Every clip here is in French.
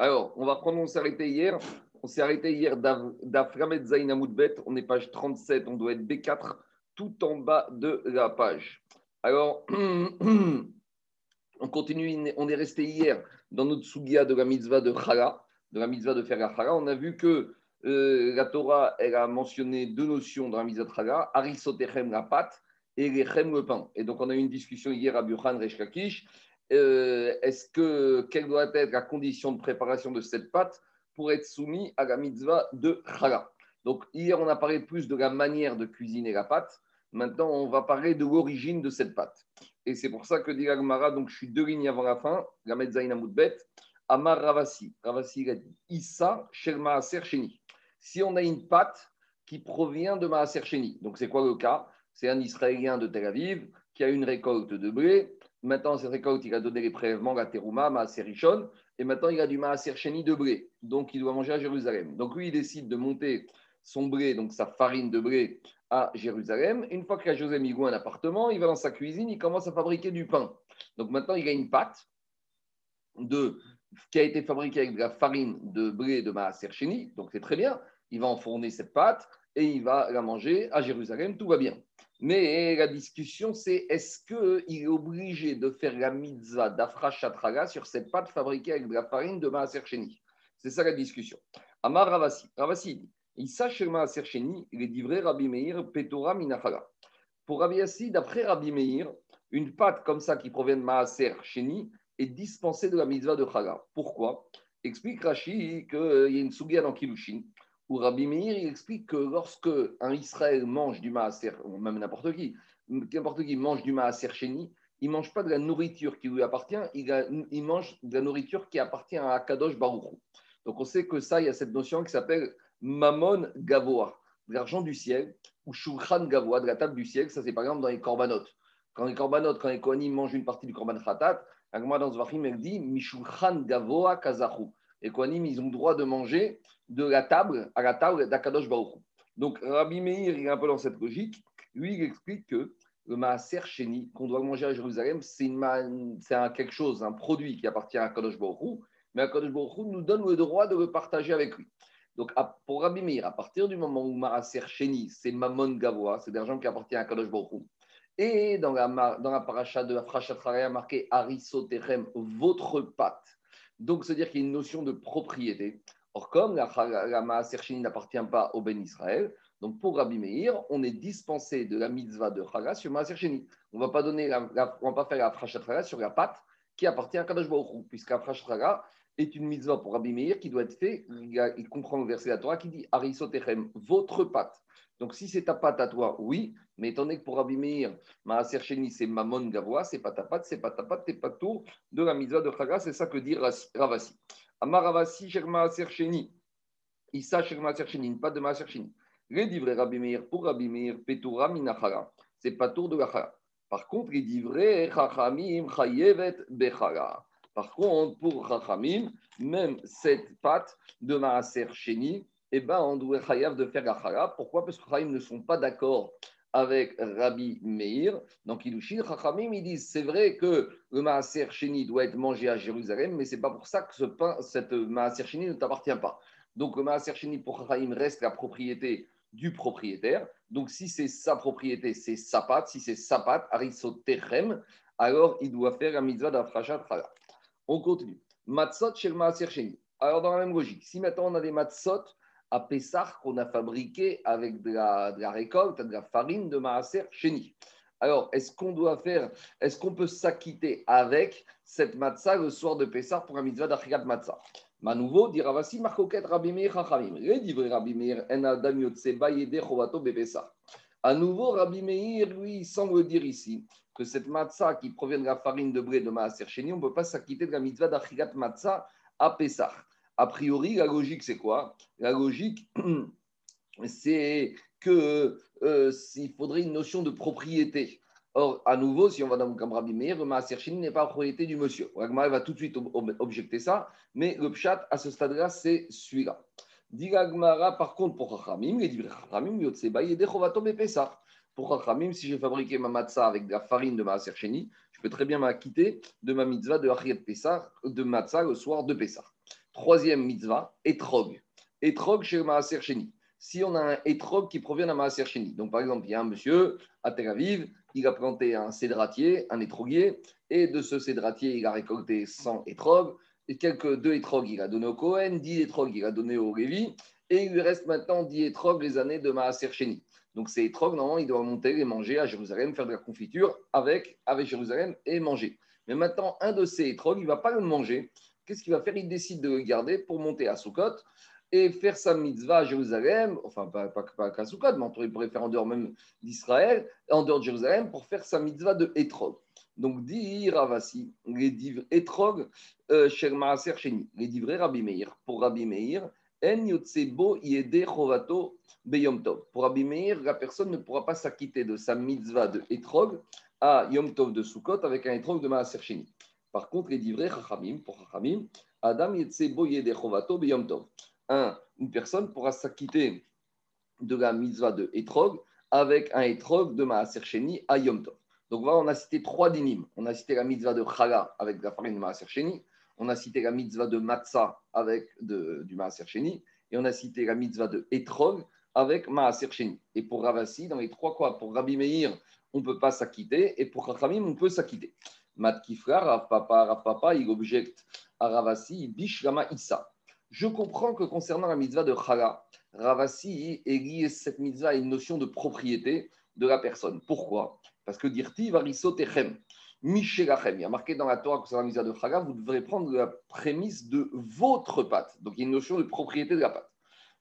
Alors, on va prendre, on s'est arrêté hier. On s'est arrêté hier d'Aframet Zainamoudbet. On est page 37, on doit être B4, tout en bas de la page. Alors, on continue, on est resté hier dans notre sugia de la mitzvah de Chala, de la mitzvah de faire la. On a vu que euh, la Torah, elle a mentionné deux notions dans la mitzvah de Chala, Arisotechem la pâte et Lechem le pain. Et donc, on a eu une discussion hier à Burhan Reshkakish euh, est-ce que quelle doit être la condition de préparation de cette pâte pour être soumis à la mitzvah de chala Donc hier on a parlé plus de la manière de cuisiner la pâte. Maintenant on va parler de l'origine de cette pâte. Et c'est pour ça que dit Agmara, donc je suis deux lignes avant la fin, la Metzaïna Moudbet, Amar Ravasi. Ravasi a dit Issa Sherma Aser Si on a une pâte qui provient de Maaser Sheni, donc c'est quoi le cas? C'est un Israélien de Tel Aviv qui a une récolte de blé Maintenant, cette récolte, il a donné les prélèvements, la terouma, maaser richon, et maintenant il a du maaser chéni de blé. Donc il doit manger à Jérusalem. Donc lui, il décide de monter son blé, donc sa farine de blé, à Jérusalem. Une fois a José Migou un appartement, il va dans sa cuisine, il commence à fabriquer du pain. Donc maintenant, il a une pâte de, qui a été fabriquée avec de la farine de blé de maaser chéni. Donc c'est très bien. Il va enfourner cette pâte et il va la manger à Jérusalem. Tout va bien. Mais la discussion, c'est est-ce qu'il est obligé de faire la mitzvah d'Afrachatraga sur cette pâte fabriquée avec de la farine de Maaser Sheni? C'est ça la discussion. Amar Ravasi. Ravasi dit il sache Maaser il est livré Rabbi Meir, Petora Minachala. Pour Rabbi Yassi, d'après Rabbi Meir, une pâte comme ça qui provient de Maaser Sheni est dispensée de la mitzvah de Chala. Pourquoi? Explique Rashi qu'il y a une sougia dans Kilushin où Rabbi Meir il explique que lorsque un Israël mange du maaser, ou même n'importe qui, n'importe qui mange du maaser chéni, il ne mange pas de la nourriture qui lui appartient, il, mange de la nourriture qui appartient à Akadosh Baruch Donc on sait que ça, il y a cette notion qui s'appelle Mammon Gavoa, de l'argent du ciel, ou Shulchan Gavoa, de la table du ciel. Ça, c'est par exemple dans les corbanotes. Quand les corbanotes, quand les kohanim mangent une partie du korban khatat, Agma dans Zvachim, elle dit Mishulchan Gavoa Kazahu. Les kohanim, ils ont le droit de manger de la table à la table d'Akadosh Baruch. Donc Rabbi Meir, est un peu dans cette logique. Lui, il explique que le maaser chéni qu'on doit manger à Jérusalem, c'est quelque chose, un produit qui appartient à Akadosh Baruch mais Akadosh Baruch nous donne le droit de le partager avec lui. Donc pour Rabbi Meir, à partir du moment où maaser chéni, c'est Mammon Gavoa, c'est l'argent qui appartient à Akadosh Baruch et dans la, dans la paracha de la marqué Arisotechem, votre pâte. Donc, c'est-à-dire qu'il y a une notion de propriété. Or, comme la, la, n'appartient pas au Ben Israël, donc pour Rabbi Meir, on est dispensé de la mitzvah de Chaga sur Maaser Sheni. On ne va pas donner, on va pas faire la sur la pâte qui appartient à Kadosh Baruch puisque la Frachat est une mitzvah pour Rabbi Meir qui doit être fait. Il, comprend le verset de la Torah qui dit Arisotechem, votre pâte. Donc si c'est ta pâte à toi, oui, mais étant donné que pour Rabbi Meir, Maaser Sheni, c'est Mamon Gavoa, c'est pas ta pâte, c'est pas ta pâte, t'es pas tour de la mitzvah de Chaga, c'est ça que dit Ravasi. Amaravasi, Sherma Sercheni. Issa Sherma Sercheni, pas de Maaser Sheni. Les Rabbi Meir, pour Rabbi Meir, Petura Minachara. C'est pas tour de la. Par contre, les livrets Chachamim Chayevet Bechara. Par contre, pour Chachamim, même cette pâte de Maaser Sheni, eh ben, on doit chayav de faire la. Pourquoi? Parce que Chachamim ne sont pas d'accord avec Rabbi Meir. Donc, Kiddushin, Chachamim, ils disent c'est vrai que le Maaser Sheni doit être mangé à Jérusalem, mais c'est pas pour ça que ce pain, cette Maaser Sheni ne t'appartient pas. Donc, le Maaser Sheni pour Chachamim reste la propriété du propriétaire. Donc, si c'est sa propriété, c'est sa pâte. Si c'est sa pâte, Arisotechem, alors il doit faire la mitzvah d'Afrachat. On continue. Matzot chez le Maaser Sheni. Alors, dans la même logique, si maintenant on a des matzot à Pessah qu'on a fabriqué avec de la, récolte, de la farine de Maaser Chéni. Alors, est-ce qu'on doit faire, est-ce qu'on peut s'acquitter avec cette matzah le soir de Pessah pour un mitzvah d'Achigat matzah Ma nouveau, dit Ravasi, Marcoquet Rabbi Meir Chachamim. Rédivré Rabbi Meir, En Adam Bepessah. À nouveau, Rabbi Meir, lui, semble dire ici que cette matzah qui provient de la farine de blé de Maaser Chéni, on ne peut pas s'acquitter de la mitzvah d'Achigat matzah à Pessah. A priori, la logique, c'est quoi? La logique, c'est que euh, faudrait une notion de propriété. Or, à nouveau, si on va dans le Rabbi Meir, le Maaser n'est pas propriété du monsieur. Ragmar va tout de suite objecter ça, mais le pshat, à ce stade-là, c'est celui-là. Dit par contre, pour Chachamim, il dit. Pour si j'ai fabriqué ma matzah avec de la farine de Maaser je peux très bien m'acquitter de ma mitzvah de Achiyat Pesach, de matzah le soir de Pesach. Troisième mitzvah, etrog. Etrog chez Maaser Sheni. Si on a un etrog qui provient d'un Maaser Sheni. Donc, par exemple, il y a un monsieur à Tel Aviv, il a planté un cédratier, un étroguier, et de ce cédratier, il a récolté 100 étrogues, et quelques deux étrogues, il a donné au Cohen, 10 étrogues, il a donné au Lévi, et il lui reste maintenant 10 étrogues les années de Maaser Sheni. Donc, ces étrogues, normalement, il doit monter les manger à Jérusalem, faire de la confiture avec, avec Jérusalem et manger. Mais maintenant, un de ces étrogues, il ne va pas le manger. Qu'est-ce qu'il va faire? Il décide de le garder pour monter à Sukkot et faire sa mitzvah à Jérusalem, enfin pas, pas, pas qu'à Sukkot, mais il pourrait faire en dehors même d'Israël, en dehors de Jérusalem, pour faire sa mitzvah de Etrog. Donc, dit Ravasi, les divres Etrog, euh, chez Maaser les divres Rabbi Meir, pour Rabbi Meir, En Yotsebo Yede Chovato Beyom Tov. Pour Rabbi la personne ne pourra pas s'acquitter de sa mitzvah de Etrog à Yom Tov de Sukkot avec un Etrog de Maaser Sheni. Par contre, les divrei Chachamim, pour Chachamim, Adam Chovato un, une personne pourra s'acquitter de la mitzvah de Etrog avec un Etrog de Maaser Sheni à Yom Tov. Donc voilà, on a cité trois dinim. On a cité la mitzvah de Chala avec la farine de Maaser Sheni. On a cité la mitzvah de Matzah avec du Maaser Sheni. Et on a cité la mitzvah de Etrog avec Maaser Sheni. Et pour Ravasi, dans les trois quoi, pour Rabbi Meir, on ne peut pas s'acquitter. Et pour Chachamim, on peut s'acquitter. Mat Kifra, Rav Papa, Rav Papa, il objecte à Ravasi, Bishlama Issa. Je comprends que concernant la mitzvah de Chala, Ravasi est lié cette mitzvah à une notion de propriété de la personne. Pourquoi? Parce que dirti variso techem, michelachem, il y a marqué dans la Torah concernant la mitzvah de Chala, vous devrez prendre la prémisse de votre pâte. Donc il y a une notion de propriété de la pâte.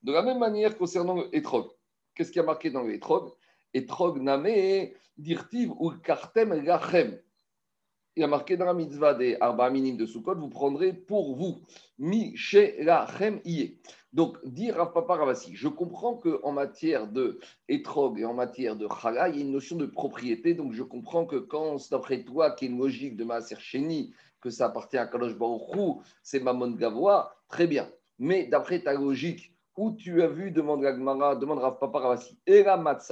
De la même manière concernant le etrog, qu'est-ce qui a marqué dans le etrog? Etrog name dirtiv ou kartem lachem il a marqué dans la mitzvah des Arba Minim de Sukkot, vous prendrez pour vous. Mi Lachem Iye. Donc, dire Rav Papa Ravasi, je comprends qu'en matière de et en matière de chala, il y a une notion de propriété. Donc, je comprends que quand, d'après toi, qui est une logique de Maaser Sheni, que ça appartient à Kalosh Baruch c'est Mamon Gavoa, très bien. Mais d'après ta logique, où tu as vu, demande Gagmara, demande Rav Papa Ravasi,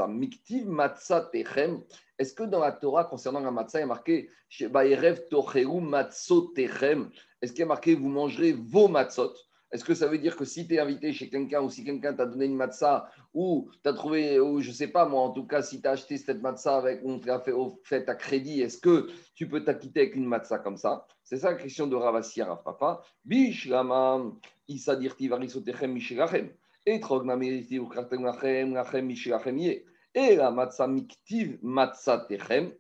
Miktiv Matzah Techem, est-ce que dans la Torah, concernant la matzah, il y a marqué Est-ce qu'il y a marqué Vous mangerez vos matzot? Est-ce que ça veut dire que si tu es invité chez quelqu'un ou si quelqu'un t'a donné une matzah ou tu as trouvé, ou je ne sais pas moi, en tout cas, si tu as acheté cette matzah avec, on t'a fait, fait à crédit, est-ce que tu peux t'acquitter avec une matzah comme ça? C'est ça la question de Ravasi Rav Papa. Bish Lama, Issa Dirti Varisotechem Mishilachem. Et Trognamériti ou Kartem Lachem, Lachem Mishilachem Yeh. Et la matzah miktiv matzah techem,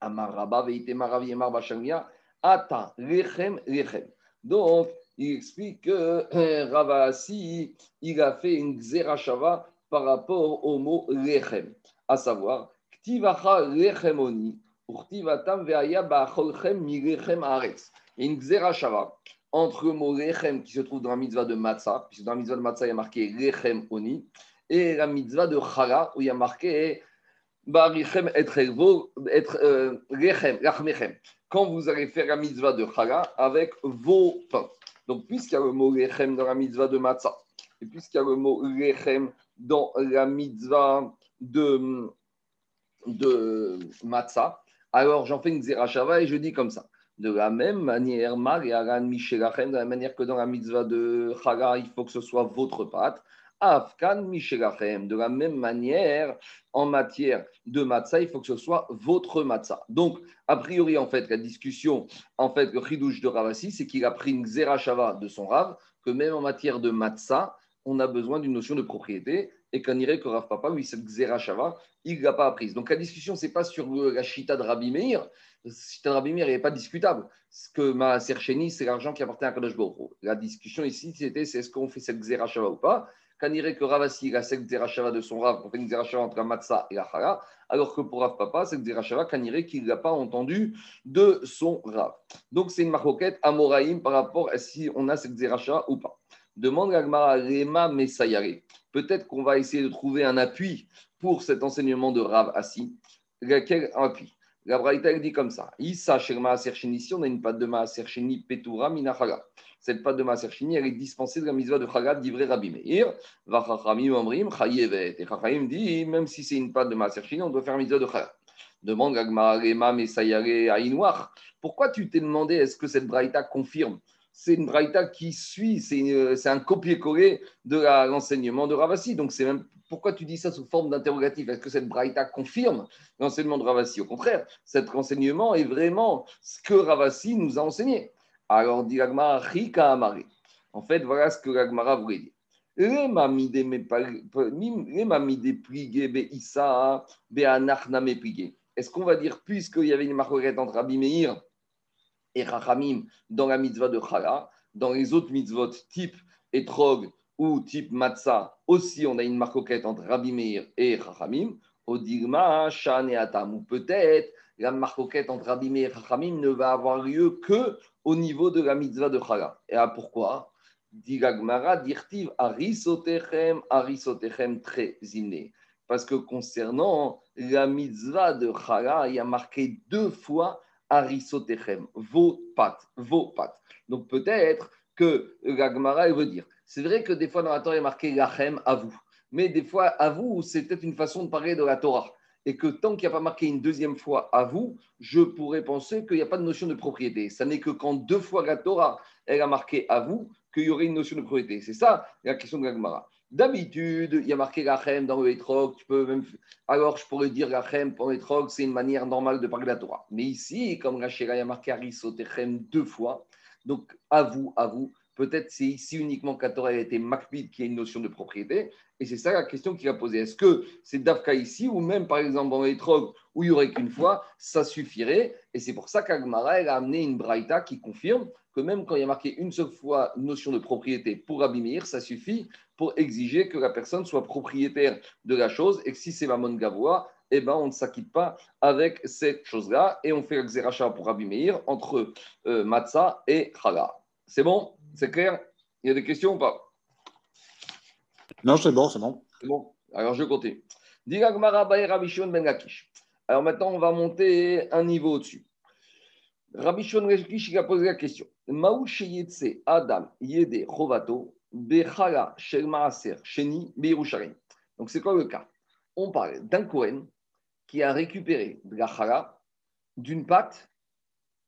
amaraba veite maravi emar ata lechem lechem. Donc, il explique que euh, Ravasi, il a fait une xerashava par rapport au mot lechem, à savoir, ktivacha lechemoni, urtivatam veaya bacholchem mi lechem aretz. Une xerashava entre le mot lechem qui se trouve dans la mitzvah de matzah, puisque dans la mitzvah de matzah, il y a marqué lechem oni, et la mitzvah de Chala, où il y a marqué Barichem être euh, Quand vous allez faire la mitzvah de Chala avec vos pains. Donc, puisqu'il y a le mot Lechem dans la mitzvah de Matzah, et puisqu'il y a le mot Lechem dans la mitzvah de, de Matzah, alors j'en fais une Zerachava et je dis comme ça. De la même manière, Mar et Aran Mishelachem, de la manière que dans la mitzvah de Chala, il faut que ce soit votre pâte. Afkan Mishelachem. De la même manière, en matière de matzah, il faut que ce soit votre matzah. Donc, a priori, en fait, la discussion, en fait, le chidouche de Ravasi, c'est qu'il a pris une de son Rav, que même en matière de matzah, on a besoin d'une notion de propriété et qu'on que Rav Papa, lui, cette Xerashava, il ne l'a pas apprise. Donc la discussion, ce n'est pas sur la chita de Rabbi Meir. La chita de Rabbi Meir n'est pas discutable. Ce que ma Sercheni, c'est l'argent qui appartient à Kadosh Baruch La discussion ici, c'était c'est est-ce qu'on fait cette Xerashava ou pas? Qu'on irait que Ravasi a cette Zerachava de son Rav, pour faire une Zerachava entre la Matzah et la Chara, alors que pour Rav Papa, cette Zerachava, qu'on irait qu'il n'a pas entendu de son Rav. Donc c'est une marquette à Moraïm par rapport à si on a cette Zerachava ou pas. Demande Gagmara Rema Messayare. Peut-être qu'on va essayer de trouver un appui pour cet enseignement de Rav Assi. Quel appui? La Braïta dit comme ça Issa Sherma Serchini, si on a une pâte de Maaser Sheni Petura Minachala. Cette pâte de Maaser Sheni, elle est dispensée de la mitzvah de Chagat d'Ivré Rabbi Meir. Vachachamim Amrim Chayevet. Et Chachayim dit même si c'est une pâte de Maaser Sheni, on doit faire mitzvah de Chagat. Demande Gagmara Rema Messayare Aïnouach. Pourquoi tu t'es demandé est-ce que cette Braïta confirme c'est une braïta qui suit, c'est un copier-coller de l'enseignement de Ravasi. Donc, c'est même pourquoi tu dis ça sous forme d'interrogatif? Est-ce que cette braïta confirme l'enseignement de Ravasi Au contraire, cet enseignement est vraiment ce que Ravasi nous a enseigné. Alors, dit l'Agmara, Rika Amare. En fait, voilà ce que l'Agmara voulait dire. Est-ce qu'on va dire, puisqu'il y avait une marquette entre Rabbi et Rachamim dans la mitzvah de Chala, dans les autres mitzvot type Etrog ou type Matzah, aussi on a une marquette entre Rabbi Meir et Rachamim, Odigma, Shan et Atam, ou peut-être la marquette entre Rabbi Meir et Rachamim ne va avoir lieu que au niveau de la mitzvah de Chala. Et pourquoi? Digagmara, dirtiv, arisotechem, arisotechem très ziné. Parce que concernant la mitzvah de Chala, il y a marqué deux fois arisotechem, vos pattes, vos pattes. Donc peut-être que la veut dire, c'est vrai que des fois dans la Torah, il a marqué lachem, à vous. Mais des fois, à vous, c'est peut-être une façon de parler de la Torah. Et que tant qu'il n'y a pas marqué une deuxième fois à vous, je pourrais penser qu'il n'y a pas de notion de propriété. Ça n'est que quand deux fois la Torah, elle a marqué à vous, qu'il y aurait une notion de propriété. C'est ça la question de la Gemara. D'habitude, il y a marqué Rachem dans le Etrog, tu peux même... alors je pourrais dire Rachem pour Etrog, c'est une manière normale de parler la Torah. Mais ici, comme Rachel, il y a marqué Arisotechem deux fois, donc à vous, à vous, peut-être c'est ici uniquement qu'à Torah a été Makbid qui a une notion de propriété, et c'est ça la question qu'il a posée. Est-ce que c'est Davka ici, ou même par exemple dans Etrog, où il n'y aurait qu'une fois, ça suffirait, et c'est pour ça qu'Agmara, a amené une Braïta qui confirme que même quand il y a marqué une seule fois notion de propriété pour Abimir, ça suffit pour exiger que la personne soit propriétaire de la chose et que si c'est Mamon Gavoa, eh ben, on ne s'acquitte pas avec cette chose-là et on fait le pour Abimir entre euh, et Chala. C'est bon? C'est clair? Il y a des questions ou pas? Non, c'est bon, c'est bon. C'est bon? Alors je continue. Ben Alors maintenant, on va monter un niveau au-dessus. Rabbi Shon il a posé la question. Adam Yede Chovato Bechala Shel Maaser Sheni Beirusharim. Donc c'est quoi le cas? On parle d'un Kohen qui a récupéré de la chala d'une pâte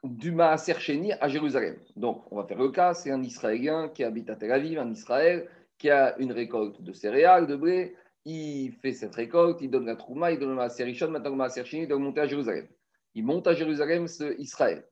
du Maaser Sheni à Jérusalem. Donc on va faire le cas, c'est un Israélien qui habite à Tel Aviv, un Israël, qui a une récolte de céréales, de blé. Il fait cette récolte, il donne la trouma, il donne le Maaser Rishon, maintenant le Maaser Sheni doit monter à Jérusalem. Il monte à Jérusalem, ce Israël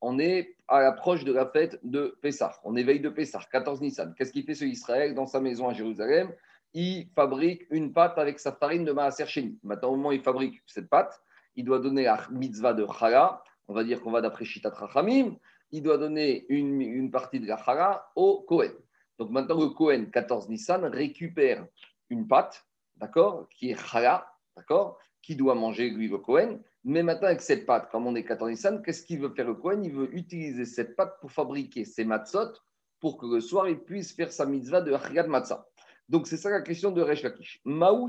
on est à l'approche de la fête de Pessah. On éveille de Pessah, 14 Nissan. Qu'est-ce qu'il fait ce Israël dans sa maison à Jérusalem? Il fabrique une pâte avec sa farine de Maaser Sheni. Maintenant, au moment où il fabrique cette pâte, il doit donner la mitzvah de Chala. On va dire qu'on va d'après Shitat Rachamim. Il doit donner une, partie de la Chala au Kohen. Donc maintenant, le Kohen, 14 Nissan, récupère une pâte, d'accord, qui est Chala, d'accord, qui doit manger lui le Kohen mais maintenant, avec cette pâte, comme on est 14 Nissan, qu'est-ce qu'il veut faire le Kohen? Il veut utiliser cette pâte pour fabriquer ses matzot pour que le soir, il puisse faire sa mitzvah de Achriad Matzah. Donc, c'est ça la question de Resh Lakish. Maou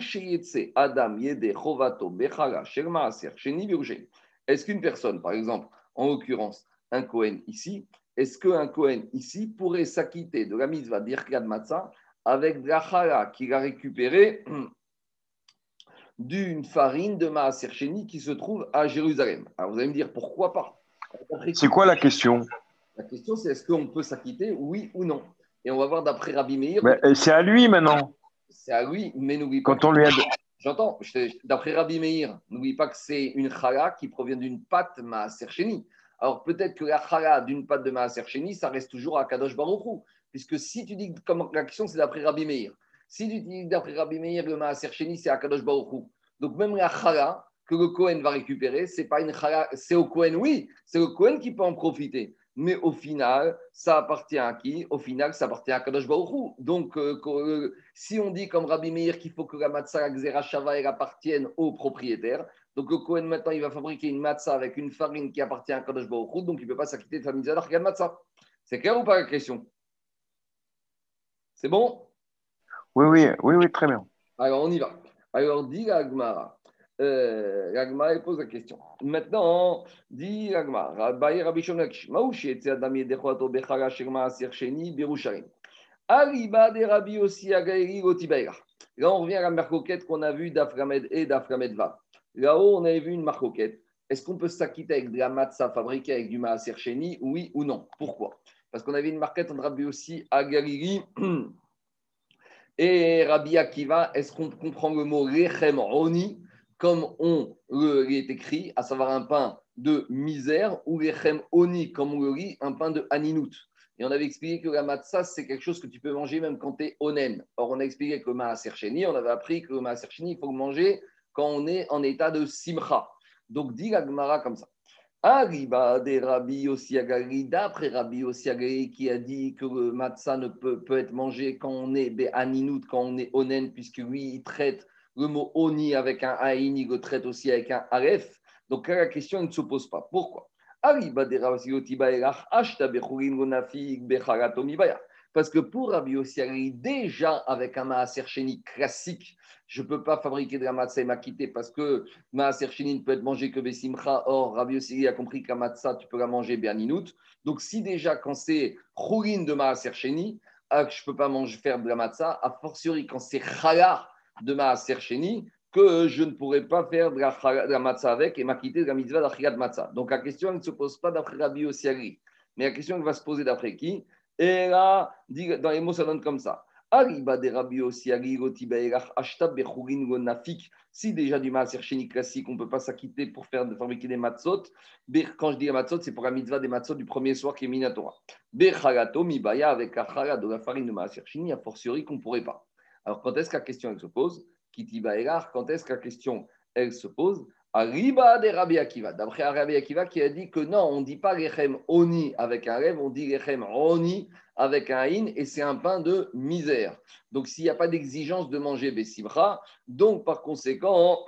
Adam Yede Chovato Bechala Aser Sheni Est-ce qu'une personne, par exemple, en l'occurrence, un Kohen ici, est-ce qu'un Kohen ici pourrait s'acquitter de la mitzvah d'Irkad Matzah avec de la qu'il a récupérée d'une farine de Maaser qui se trouve à Jérusalem? Alors vous allez me dire pourquoi pas? C'est quoi la question? La question c'est est-ce qu'on peut s'acquitter, oui ou non? Et on va voir d'après Rabbi Meir. Euh, c'est à lui maintenant. C'est à lui, mais n'oublie pas. Quand on lui a. J'entends, d'après Rabbi Meir, n'oublie pas que c'est une chala qui provient d'une pâte Maaser Sheni. Alors peut-être que la chala d'une pâte de Maaser Sheni, ça reste toujours à Kadosh Baruchou. Puisque si tu dis, comme la question c'est d'après Rabbi Meir, si tu dis d'après Rabbi Meir, le Maaser c'est Akadosh Baruch Donc même la chala que le Kohen va récupérer, c'est pas une chala, c'est au Kohen, oui, c'est le Kohen qui peut en profiter. Mais au final, ça appartient à qui? Au final, ça appartient à Kadosh Baruch Donc, euh, euh, si on dit comme Rabbi Meir qu'il faut que la matzah, la shava, elle appartienne au propriétaire, donc le Kohen maintenant, il va fabriquer une matzah avec une farine qui appartient à Kadosh Baruch donc il ne peut pas s'acquitter de famille Zadar matzah. C'est clair ou pas la question? C'est bon? Oui, oui, oui, oui, très bien. Alors, on y va. Alors, dit l'Agmara. Euh, L'Agmara pose la question. Maintenant, dit Berusharim. Arriba de Rabbi aussi Gotibaïra. Là, on revient à la marcoquette qu'on a vue d'Aframed et d'Aframed Va. Là-haut, on avait vu une marcoquette. Est-ce qu'on peut s'acquitter avec de la matzah fabriquée avec du maaser sheni Oui ou non? Pourquoi? Parce qu'on avait une marquette entre Rabbi aussi à et Rabbi Akiva. Est-ce qu'on comprend le mot Rechem Roni? Comme on est écrit, à savoir un pain de misère, ou Rechem Oni comme on le lit, un pain de Aninout et on avait expliqué que la matzah, c'est quelque chose que tu peux manger même quand tu es onen. Or, on a expliqué que le maaser on avait appris que le maaser il faut le manger quand on est en état de simcha. Donc, dit la Gemara comme ça. Arriba des Rabbi Osiagari, d'après Rabbi Osiagari qui a dit que le matzah ne peut, être mangé quand on est aninout, quand on est onen, puisque lui, il traite le mot oni avec un aïn, il le traite aussi avec un aref. Donc la question ne se pose pas. Pourquoi? Parce que pour Rabbi Ossiari, déjà avec un Maaser classique, je ne peux pas fabriquer de la matzah et m'acquitter parce que Maaser ne peut être mangé que Bessimcha. Or, Rabbi Ossiari a compris qu'un matzah, tu peux la manger Berninut. Donc, si déjà, quand c'est Choulin de Maaser ah, je ne peux pas manger, faire de la matzah, a fortiori quand c'est Chala de Maaser que je ne pourrais pas faire de la, de matzah avec et m'acquitter de la mitzvah d'Achigat matzah. Donc la question ne se pose pas d'après Rabbi Ossiagri, mais la question va se poser d'après qui? Et là, dans les mots, ça donne comme ça. Si déjà du maaser chéni classique, on ne peut pas s'acquitter pour faire, fabriquer des matzot. Quand je dis matzot, c'est pour la mitzvah des matzot du premier soir qui est Minatora. Bechalato mibaya avec la de la farine de maaser chéni, a fortiori qu'on ne pourrait pas. Alors quand est-ce que la question se pose? Quand est-ce que la question elle se pose? Arriba de Rabbi Akiva. D'après Rabbi Akiva qui a dit que non, on ne dit pas Rechem Oni avec un rêve, on dit Rechem Oni avec un in et c'est un pain de misère. Donc s'il n'y a pas d'exigence de manger Bessibra, donc par conséquent,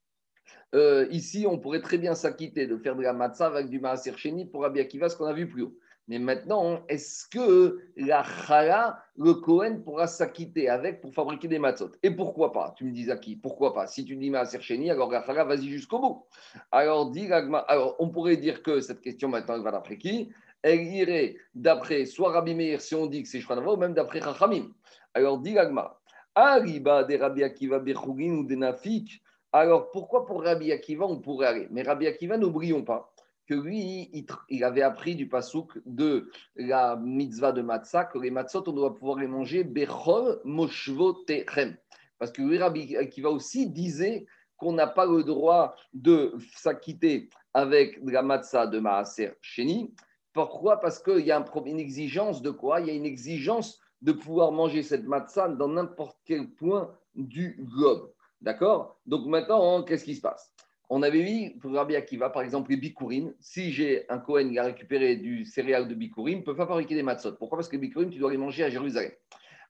euh, ici on pourrait très bien s'acquitter de faire de la matzah avec du maaser pour Rabbi Akiva, ce qu'on a vu plus haut. Mais maintenant, est-ce que la chala, le Kohen pourra s'acquitter avec pour fabriquer des matzot? Et pourquoi pas? Tu me dis à qui Pourquoi pas? Si tu dis Maaser Sheni, alors la chala, vas-y jusqu'au bout. Alors, alors, on pourrait dire que cette question maintenant, elle va d'après qui? Elle irait d'après soit Rabbi Meir, si on dit que c'est Shvanava, ou même d'après Chachamim. Alors, dit Gagma, Arriba des Rabbi Akiva Bechugin ou des Nafik. Alors, pourquoi pour Rabbi Akiva, on pourrait aller? Mais Rabbi Akiva, n'oublions pas que lui, il, avait appris du pasouk de la mitzvah de matzah, que les matzot, on doit pouvoir les manger bechol moshvo techem. Parce que lui, Rabbi Akiva aussi disait qu'on n'a pas le droit de s'acquitter avec la matzah de maaser sheni. Pourquoi? Parce qu'il y a une exigence de quoi? Il y a une exigence de pouvoir manger cette matzah dans n'importe quel point du globe. D'accord? Donc maintenant, qu'est-ce qui se passe? On avait mis pour Rabbi Akiva, par exemple, les bikurim. Si j'ai un Cohen qui a récupéré du céréal de bikurim, ne peut pas fabriquer des matzot. Pourquoi? Parce que les bikurim, tu dois les manger à Jérusalem.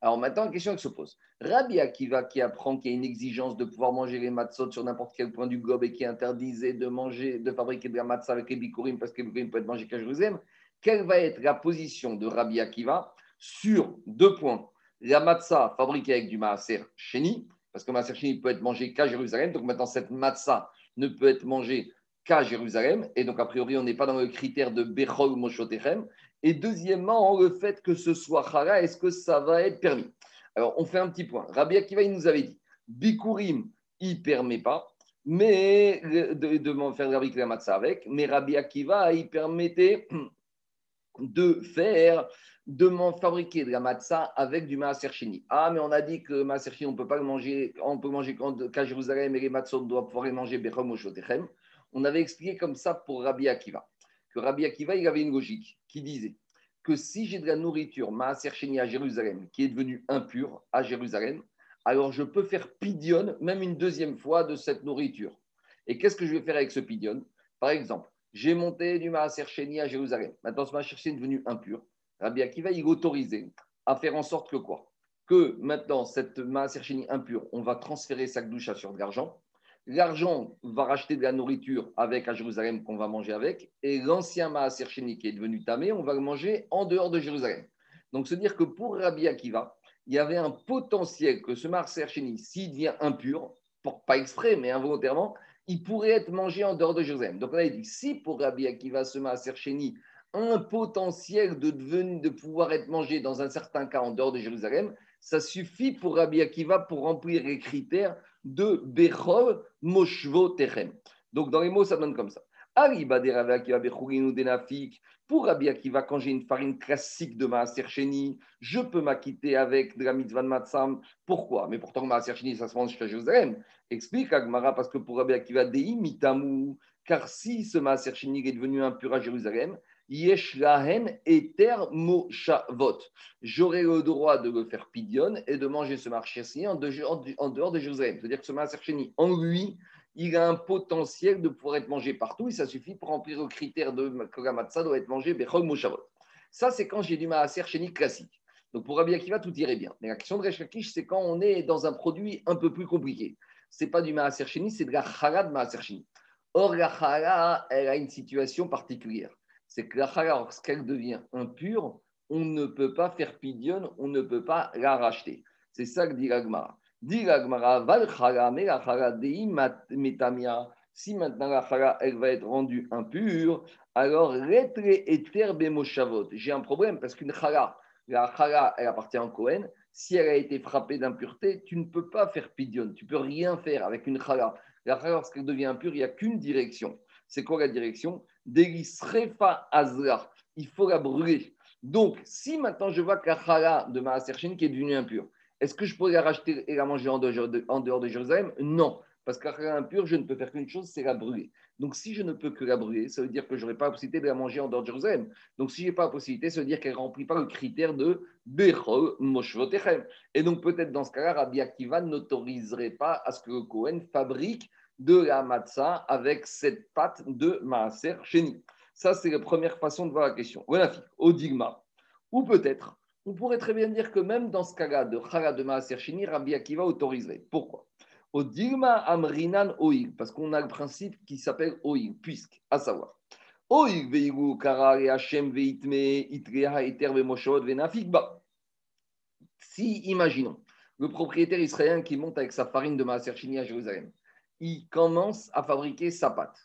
Alors maintenant, la question qui se pose. Rabbi Akiva qui apprend qu'il y a une exigence de pouvoir manger les matzot sur n'importe quel point du globe et qui interdisait de manger, de fabriquer de la matzah avec les bikurim parce que les bikurim peuvent être mangés qu'à Jérusalem, quelle va être la position de Rabbi Akiva sur deux points? La matzah fabriquée avec du maaser sheni, parce que le maaser sheni peut être mangé qu'à Jérusalem. Donc maintenant, cette matzah ne peut être mangé qu'à Jérusalem. Et donc, a priori, on n'est pas dans le critère de Bechol Moshotechem. Et deuxièmement, le fait que ce soit Chara, est-ce que ça va être permis? Alors, on fait un petit point. Rabbi Akiva, il nous avait dit Bikurim, il ne permet pas, mais de, de, faire matzah avec. Mais Rabbi Akiva, il permettait de faire de fabriquer de la matzah avec du maaser sheni. Ah, mais on a dit que le maaser sheni, on ne peut pas le manger, on peut manger qu'à Jérusalem et les matzot, doit pouvoir manger bechom ou shotechem. On avait expliqué comme ça pour Rabbi Akiva, que Rabbi Akiva, il avait une logique qui disait que si j'ai de la nourriture maaser sheni à Jérusalem qui est devenue impure à Jérusalem, alors je peux faire pidion même une deuxième fois de cette nourriture. Et qu'est-ce que je vais faire avec ce pidion Par exemple, j'ai monté du maaser sheni à Jérusalem. Maintenant, ce maaser sheni est devenu impur. Rabbi Akiva, il autorisait à faire en sorte que quoi? Que maintenant, cette maaser impure, on va transférer sa douche sur de l'argent. L'argent va racheter de la nourriture avec à Jérusalem qu'on va manger avec. Et l'ancien maaser qui est devenu tamé, on va le manger en dehors de Jérusalem. Donc, se dire que pour Rabbi Akiva, il y avait un potentiel que ce maaser s'il devient impur, pas exprès, mais involontairement, il pourrait être mangé en dehors de Jérusalem. Donc, on a dit, si pour Rabbi Akiva, ce maaser un potentiel de, devenir, de pouvoir être mangé dans un certain cas en dehors de Jérusalem, ça suffit pour Rabbi Akiva pour remplir les critères de Bechol Moshvo Techem. Donc dans les mots, ça donne comme ça. Ariba de Rabbi Akiva Denafik. Pour Rabbi Akiva, quand j'ai une farine classique de Maaser Sheni, je peux m'acquitter avec de la mitzvah Matsam. Pourquoi? Mais pourtant, Maaser Sheni, ça se mange à Jérusalem. Explique Agmara, parce que pour Rabbi Akiva, Dei Mitamu, car si ce Maaser Sheni est devenu impur à Jérusalem, Yesh lahen eter moshavot. J'aurai le droit de le faire pidion et de manger ce marché en dehors de Jérusalem. C'est-à-dire que ce maaser en lui, il a un potentiel de pouvoir être mangé partout et ça suffit pour remplir le critère de que doit être mangé bechol moshavot. Ça, c'est quand j'ai du maaser classique. Donc pour Rabbi tout irait bien. Mais la question de Resh c'est quand on est dans un produit un peu plus compliqué. Ce n'est pas du maaser c'est de la chala de maaser Or, la chala, elle a une situation particulière c'est que la chala, lorsqu'elle devient impure, on ne peut pas faire pidion, on ne peut pas la racheter. C'est ça que dit l'agmara. Dit l'agmara, val mais la chala metamia. Si maintenant la chala, elle va être rendue impure, alors retre eter bemoshavot. J'ai un problème parce qu'une chala, la chala, elle appartient en Cohen. Si elle a été frappée d'impureté, tu ne peux pas faire pidion. Tu peux rien faire avec une chala. La chala, lorsqu'elle devient impure, il n'y a qu'une direction. C'est quoi la direction? Delisrefa Azra. Il faut la brûler. Donc, si maintenant je vois que la de Maaser qui est devenue impure, est-ce que je pourrais la racheter et la manger en dehors de, Jérusalem? Non. Parce la chala impure, je ne peux faire qu'une chose, c'est la brûler. Donc, si je ne peux que la brûler, ça veut dire que je n'aurai pas la possibilité de la manger en dehors de Jérusalem. Donc, si je n'ai pas la possibilité, ça veut dire qu'elle ne remplit pas le critère de Bechol Moshvotechem. Et donc, peut-être dans ce cas-là, Rabbi Akiva n'autoriserait pas à ce que le Kohen fabrique de la matzah avec cette pâte de maaser chéni. Ça, c'est la première façon de voir la question. Voilà, au digma. Ou peut-être, on pourrait très bien dire que même dans ce cas-là de chala de maaser chéni, Rabbi Akiva autoriserait. Pourquoi? Au digma amrinan oil, parce qu'on a le principe qui s'appelle oil, puisque, à savoir, oil veigu kara Hashem veitme itreha eter vemoshot venafikba. Si, imaginons, le propriétaire israélien qui monte avec sa farine de maaser chéni à Jérusalem, il commence à fabriquer sa pâte.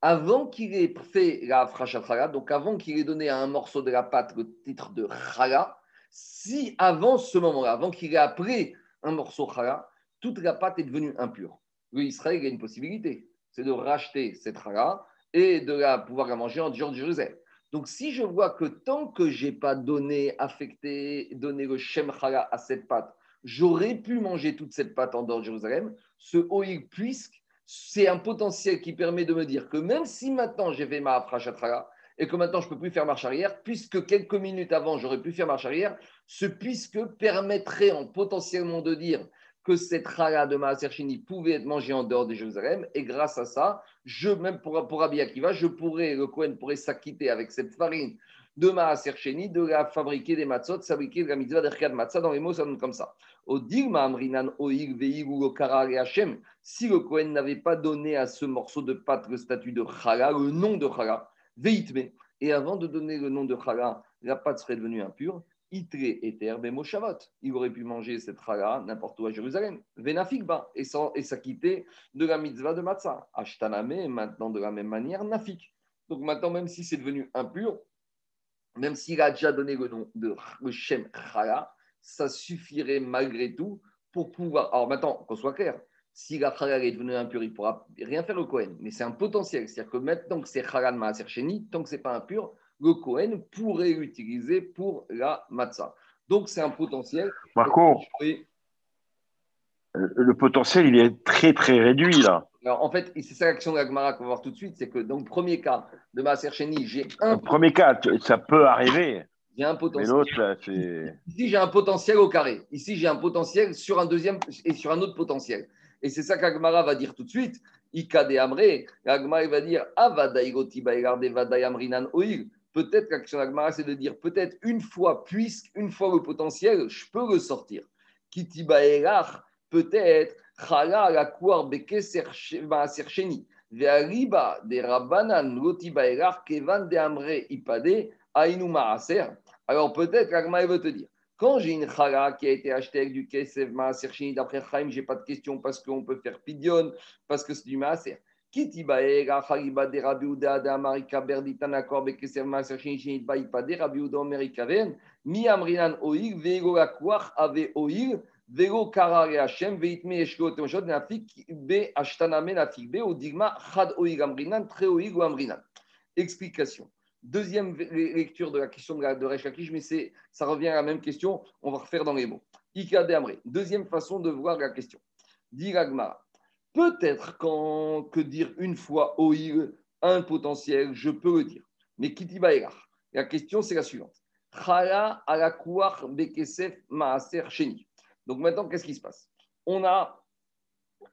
Avant qu'il ait fait la frachat donc avant qu'il ait donné à un morceau de la pâte le titre de chala, si avant ce moment-là, avant qu'il ait appris un morceau chala, toute la pâte est devenue impure. Lui, Israël a une possibilité, c'est de racheter cette chala et de la, pouvoir la manger en dehors de Jérusalem. Donc, si je vois que tant que je n'ai pas donné, affecté, donné le shem chala à cette pâte, j'aurais pu manger toute cette pâte en dehors de Jérusalem, ce oïg, puisque c'est un potentiel qui permet de me dire que même si maintenant j'ai fait ma afrachatara et que maintenant je ne peux plus faire marche arrière, puisque quelques minutes avant j'aurais pu faire marche arrière, ce puisque permettrait en potentiellement de dire que cette chala de Maaser pouvait être mangée en dehors de Jérusalem, et grâce à ça, je, même pour, pour Akiva, je pourrais, le Kohen pourrait s'acquitter avec cette farine de Maaser de la fabriquer des matzot, de fabriquer de la mitzvah d'Erkad Matzah, dans les mots, ça donne comme ça. Si le Kohen n'avait pas donné à ce morceau de pâte le statut de Chala, le nom de Chala, Veitme, et avant de donner le nom de Chala, la pâte serait devenue impure, Itre Eter Bemoshavot. Il aurait pu manger cette Chala n'importe où à Jérusalem, Venafikba, et s'acquitter de la mitzvah de Matzah. Ashtaname, maintenant de la même manière, Nafik. Donc maintenant, même si c'est devenu impur, même s'il a déjà donné le nom de Shem Chala, ça suffirait malgré tout pour pouvoir. Alors maintenant, qu'on soit clair, si la Chala est devenue impure, il ne pourra rien faire le Kohen. Mais c'est un potentiel. C'est-à-dire que maintenant que c'est Chala de Maaser tant que ce n'est pas impur, le Kohen pourrait l'utiliser pour la Matzah. Donc c'est un potentiel. Marco, le potentiel, il est très très réduit là. Alors, en fait, c'est ça l'action de la Gemara qu'on va voir tout de suite, c'est que dans le premier cas de Maaser j'ai un. Le premier cas, ça peut arriver. J'ai un potentiel. Mais l'autre, là, c'est. Ici, j'ai un potentiel au carré. Ici, j'ai un potentiel sur un deuxième et sur un autre potentiel. Et c'est ça qu'Agmara va dire tout de suite. Ika de Amre. Agmara va dire Peut-être l'action d'Agmara, c'est de dire peut-être une fois, puisque une fois le potentiel, je peux le sortir. Kitiba peut-être Chala la beke sercheni. Ve'ariba kevan de amre maaser. Alors peut-être qu'Agma veut te dire, quand j'ai une chala qui a été achetée avec du kesef maaser sheni d'après Chaim, j'ai pas de question parce qu'on peut faire pidion, parce que c'est du maaser. Mi amrinan oil ve'ego la ave oil Vego kara le Hashem, veitme eshko temshot, nafik be ashtaname nafik be, odigma chad oig amrinan, tre oig amrinan. Explication. Deuxième lecture de la question de, Resh Lakish, mais ça revient à la même question, on va refaire dans les mots. Ika Amré. Deuxième façon de voir la question. Dit Ragmara. Peut-être quand que dire une fois oig, un potentiel, je peux le dire. Mais kitiba La question, c'est la suivante. Chala alakuar bekesef maaser sheni. Donc maintenant, qu'est-ce qui se passe? On a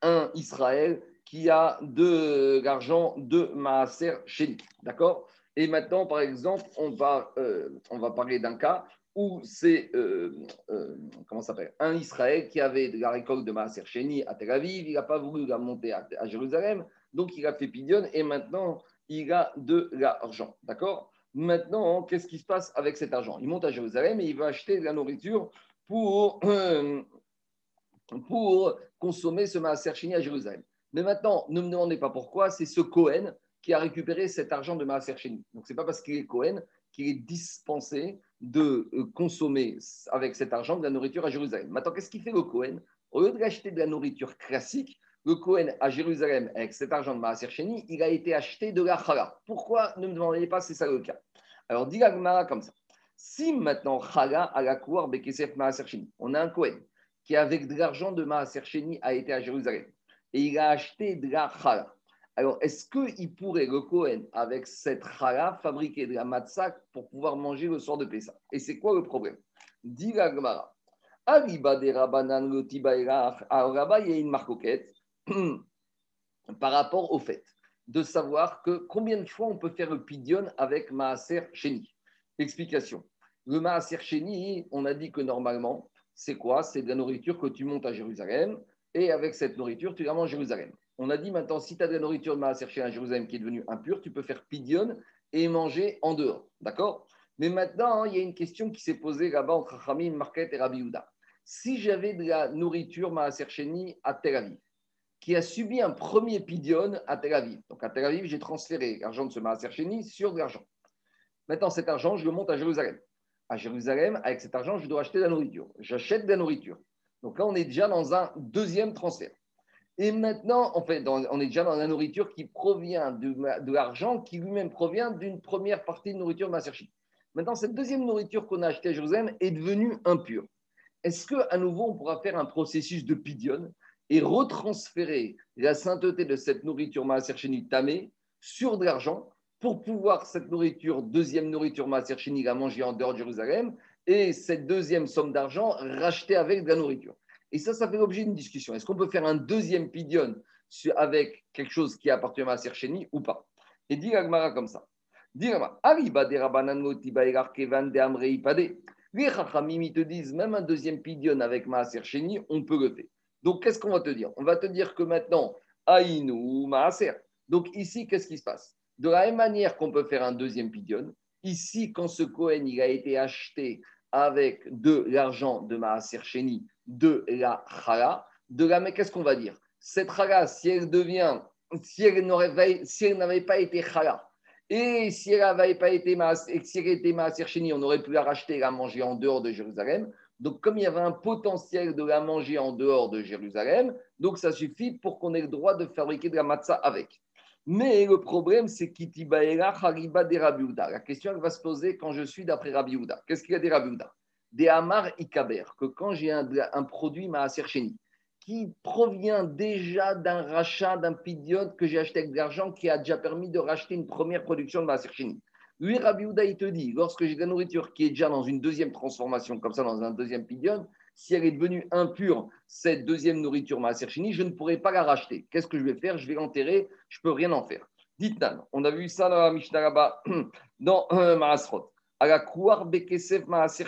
un Israël qui a de l'argent de Maaser Sheni. D'accord? Et maintenant, par exemple, on va, euh, on va parler d'un cas où c'est, euh, euh, comment s'appelle? Un Israël qui avait de la récolte de Maaser Sheni à Tel Aviv, il n'a pas voulu la monter à, Jérusalem, donc il a fait Pidion et maintenant il a de l'argent. D'accord? Maintenant, qu'est-ce qui se passe avec cet argent? Il monte à Jérusalem et il va acheter de la nourriture pour, consommer ce Maaser Sheni à Jérusalem. Mais maintenant, ne me demandez pas pourquoi, c'est ce Cohen qui a récupéré cet argent de Maaser Sheni. Donc, ce n'est pas parce qu'il est Cohen qu'il est dispensé de euh, consommer avec cet argent de la nourriture à Jérusalem. Maintenant, qu'est-ce qu'il fait le Cohen? Au lieu d'acheter de la nourriture classique, le Cohen à Jérusalem, avec cet argent de Maaser Sheni, il a été acheté de la chala. Pourquoi Ne me demandez pas, c'est ça le cas? Alors, dit comme ça. Si maintenant Chala a la cour Bekesef Maaser on a un Cohen qui, avec de l'argent de Maaser a été à Jérusalem et il a acheté de la Chala. Alors, est-ce qu'il pourrait, le Cohen, avec cette Chala, fabriquer de la matzah pour pouvoir manger le soir de Pessah? Et c'est quoi le problème? Dit la Gemara. De Rabanan il y a une marcoquette par rapport au fait de savoir que combien de fois on peut faire le pidion avec Maaser Sheni. Explication. Le Maaser Sheni, on a dit que normalement, c'est quoi? C'est de la nourriture que tu montes à Jérusalem et avec cette nourriture, tu la manges à Jérusalem. On a dit maintenant, si tu as de la nourriture de Maaser Sheni à Jérusalem qui est devenue impure, tu peux faire pidion et manger en dehors. D'accord? Mais maintenant, il y a une question qui s'est posée là-bas entre Hamim, Market et Rabbi Houda. Si j'avais de la nourriture Maaser Sheni à Tel Aviv, qui a subi un premier pidion à Tel Aviv. Donc à Tel Aviv, j'ai transféré l'argent de ce Maaser Sheni sur de l'argent. Maintenant, cet argent, je le monte à Jérusalem. À Jérusalem, avec cet argent, je dois acheter de la nourriture. J'achète de la nourriture. Donc là, on est déjà dans un deuxième transfert. Et maintenant, en fait, on est déjà dans la nourriture qui provient de, l'argent qui lui-même provient d'une première partie de nourriture Maaser Maintenant, cette deuxième nourriture qu'on a achetée à Jérusalem est devenue impure. Est-ce qu'à nouveau, on pourra faire un processus de pidion et retransférer la sainteté de cette nourriture Maaser tamée sur de l'argent pour pouvoir cette nourriture, deuxième nourriture Maaser la manger en dehors de Jérusalem, et cette deuxième somme d'argent rachetée avec de la nourriture. Et ça, ça fait l'objet d'une discussion. Est-ce qu'on peut faire un deuxième pidion avec quelque chose qui appartient à Maaser ou pas? Et dit Agmara comme ça. Dit Ariba de Kevan de Les Chachamim, te disent, même un deuxième pidion avec Maaser on peut le faire. Donc, qu'est-ce qu'on va te dire? On va te dire que maintenant, Aïnou Maaser. Donc, ici, qu'est-ce qui se passe? De la même manière qu'on peut faire un deuxième pidion, ici, quand ce Cohen il a été acheté avec de l'argent de Maaser Sheni, de la chala, de la mais qu'est-ce qu'on va dire? Cette chala, si elle devient, si elle n'avait pas été chala, et si elle n'avait pas été si Maaser Sheni, on aurait pu la racheter et la manger en dehors de Jérusalem. Donc, comme il y avait un potentiel de la manger en dehors de Jérusalem, donc ça suffit pour qu'on ait le droit de fabriquer de la matzah avec. Mais le problème, c'est Kitibaera Hariba de Rabiouda. La question va se poser quand je suis d'après Rabiouda. Qu'est-ce qu'il y a des Rabiouda Des Amar Ikaber, que quand j'ai un, produit Maaser qui provient déjà d'un rachat, d'un pidion que j'ai acheté avec de l'argent qui a déjà permis de racheter une première production de Maaser. Lui, Rabiouda, il te dit, lorsque j'ai de la nourriture qui est déjà dans une deuxième transformation, comme ça, dans un deuxième pidion, si elle est devenue impure, cette deuxième nourriture Maaser je ne pourrai pas la racheter. Qu'est-ce que je vais faire? Je vais l'enterrer, je ne peux rien en faire. Dites Nan, on a vu ça dans la Mishnah là dans euh, Maasrot. À la Bekesef Maaser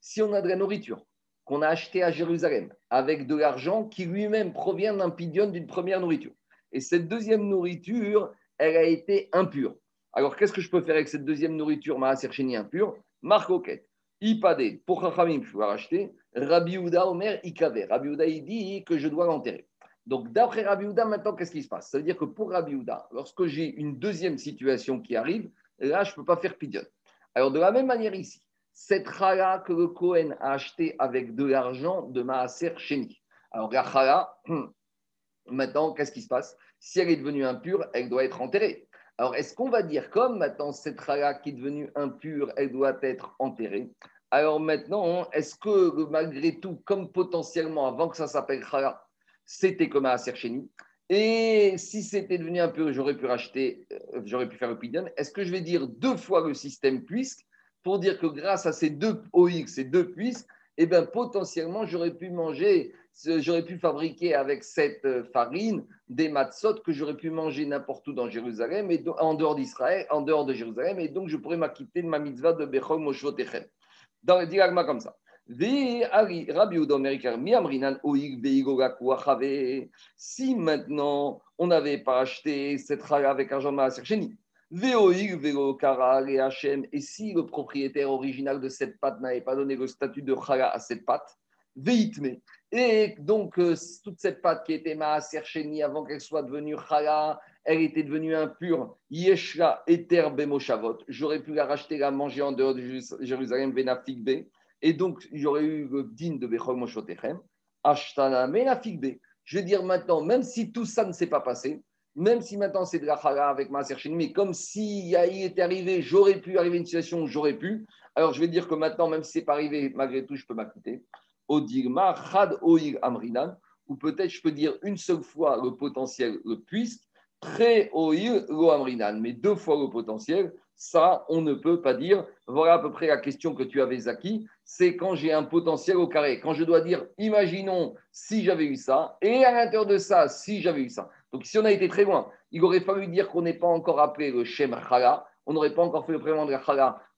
Si on a de la nourriture qu'on a achetée à Jérusalem avec de l'argent qui lui-même provient d'un pidion d'une première nourriture, et cette deuxième nourriture, elle a été impure. Alors, qu'est-ce que je peux faire avec cette deuxième nourriture Maaser impure? Marcoquette. Ipade, pour Chachamim, je dois racheter. Rabbi Ouda, Omer, Ikaver. Rabbi Ouda, il dit que je dois l'enterrer. Donc, d'après Rabbi Ouda, maintenant, qu'est-ce qui se passe? Ça veut dire que pour Rabbi Ouda, lorsque j'ai une deuxième situation qui arrive, là, je ne peux pas faire pidion. Alors, de la même manière ici, cette chala que le Cohen a acheté avec de l'argent de Maaser Sheni. Alors la chala, maintenant, qu'est-ce qui se passe? Si elle est devenue impure, elle doit être enterrée. Alors, est-ce qu'on va dire, comme maintenant cette chala qui est devenue impure, elle doit être enterrée? Alors maintenant, est-ce que malgré tout, comme potentiellement, avant que ça s'appelle chala, c'était comme à Sercheni et si c'était devenu impur, j'aurais pu racheter, euh, j'aurais pu faire pidon. Est-ce que je vais dire deux fois le système puisque pour dire que grâce à ces deux OX, ces deux puisques, eh bien, potentiellement, j'aurais pu manger, j'aurais pu fabriquer avec cette euh, farine des matzot que j'aurais pu manger n'importe où dans Jérusalem, et en dehors d'Israël, en dehors de Jérusalem, et donc je pourrais m'acquitter de ma mitzvah de Bechol Moshvot Dans le diagma comme ça. Si maintenant on n'avait pas acheté cette chala avec argent Maaser Sheni, et si le propriétaire original de cette pâte n'avait pas donné le statut de chala à cette pâte, et donc euh, toute cette pâte qui était Maaser Sheni avant qu'elle soit devenue chala, elle était devenue impure, Yeshla Eter Bemoshavot, j'aurais pu la racheter, la manger en dehors de Jérusalem, Benafik B. Et donc, aurait eu le din de Bechol Moshotechem, Ashtana Menafik Je veux dire maintenant, même si tout ça ne s'est pas passé, même si maintenant c'est de la chala avec ma Sheni, mais comme s'il y était arrivé, j'aurais pu arriver à une situation où j'aurais pu, alors je vais dire que maintenant, même si ce n'est pas arrivé, malgré tout, je peux m'acquitter. Odigma, Chad Oig Amrinan, ou peut-être je peux dire une seule fois le potentiel, le puisque, très Oig Lo Amrinan, mais deux fois le potentiel, ça, on ne peut pas dire. Voilà à peu près la question que tu avais acquis. C'est quand j'ai un potentiel au carré. Quand je dois dire, imaginons si j'avais eu ça, et à l'intérieur de ça, si j'avais eu ça. Donc, si on a été très loin, il aurait fallu dire qu'on n'est pas encore appelé le Shem Chala. On n'aurait pas encore fait le prénom de la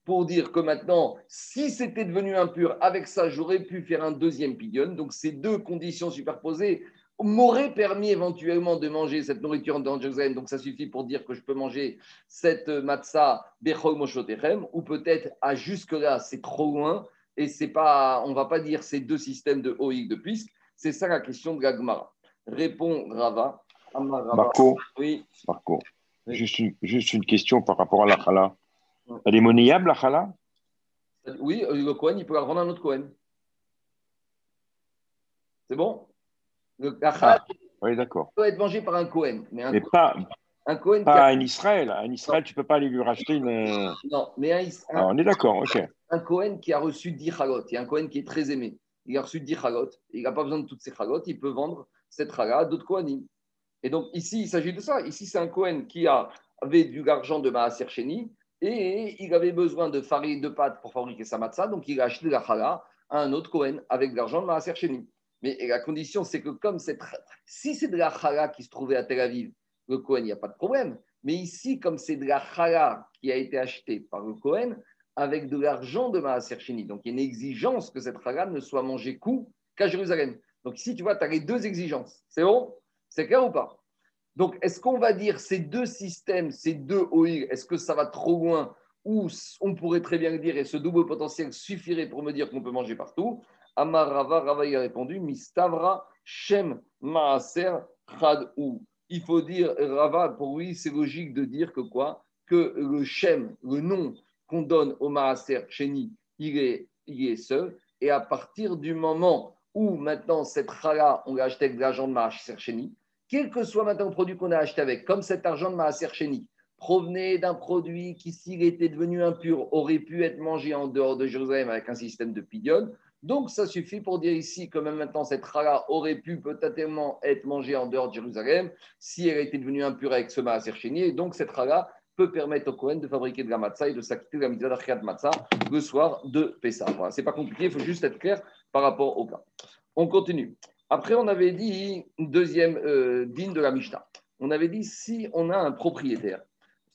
pour dire que maintenant, si c'était devenu impur, avec ça, j'aurais pu faire un deuxième pidion. Donc, ces deux conditions superposées m'aurait permis éventuellement de manger cette nourriture dans Jérusalem, donc ça suffit pour dire que je peux manger cette matzah bechol moshotechem, ou peut-être à jusque-là, c'est trop loin, et c'est pas, on va pas dire ces deux systèmes de oïg de puisque, c'est ça la question de Gagmara. Répond Rava. Marco, oui. Marco. Juste, une, juste une question par rapport à la chala. Elle est monnayable, la chala Oui, le Cohen, il peut la rendre à un autre Cohen. C'est bon? Le ah, oui, d'accord. peut être mangé par un Cohen. Mais, un pas, un Cohen pas en Israël. En Israël, tu ne peux pas aller lui racheter une. Non, mais un, ah, on est d'accord, ok. Un Cohen qui a reçu 10 chalotes. Il y a un Cohen qui est très aimé. Il a reçu 10 chalotes. Il n'a pas besoin de toutes ces chalotes. Il peut vendre cette chala à d'autres Kohanim. Et donc, ici, il s'agit de ça. Ici, c'est un Cohen qui avait du argent de Maaser Sheni et il avait besoin de farine de pâte pour fabriquer sa matzah. Donc, il a acheté la chala à un autre Cohen avec de l'argent de Maaser Sheni. Mais la condition, c'est que comme si c'est de la chala qui se trouvait à Tel Aviv, le Cohen, il n'y a pas de problème. Mais ici, comme c'est de la chala qui a été achetée par le Cohen, avec de l'argent de Maaser Sheni. Donc, il y a une exigence que cette chala ne soit mangée coup qu'à Jérusalem. Donc, ici, tu vois, tu as les deux exigences. C'est bon? C'est clair ou pas? Donc, est-ce qu'on va dire ces deux systèmes, ces deux OIG, est-ce que ça va trop loin ou on pourrait très bien dire, et ce double potentiel suffirait pour me dire qu'on peut manger partout? Amar Rava, Rava a répondu, Mistavra Shem Maaser ou. Il faut dire, Rava, pour lui, c'est logique de dire que quoi? Que le Shem, le nom qu'on donne au Maaser Sheni, il est, il est seul. Et à partir du moment où maintenant cette chala, on l'a acheté avec de l'argent de Maaser Sheni, quel que soit maintenant le produit qu'on a acheté avec, comme cet argent de Maaser Sheni, provenait d'un produit qui, s'il était devenu impur, aurait pu être mangé en dehors de Jérusalem avec un système de pidion, donc, ça suffit pour dire ici que même maintenant, cette chala aurait pu peut-être être mangée en dehors de Jérusalem si elle était devenue impure avec ce maaser chénier. Et donc, cette chala peut permettre au Kohen de fabriquer de la matzah et de s'acquitter de la mitzvah d'Achriat matzah le soir de Pessah. Voilà, c'est pas compliqué, il faut juste être clair par rapport au cas. On continue. Après, on avait dit, deuxième euh, digne de la Mishnah, on avait dit si on a un propriétaire,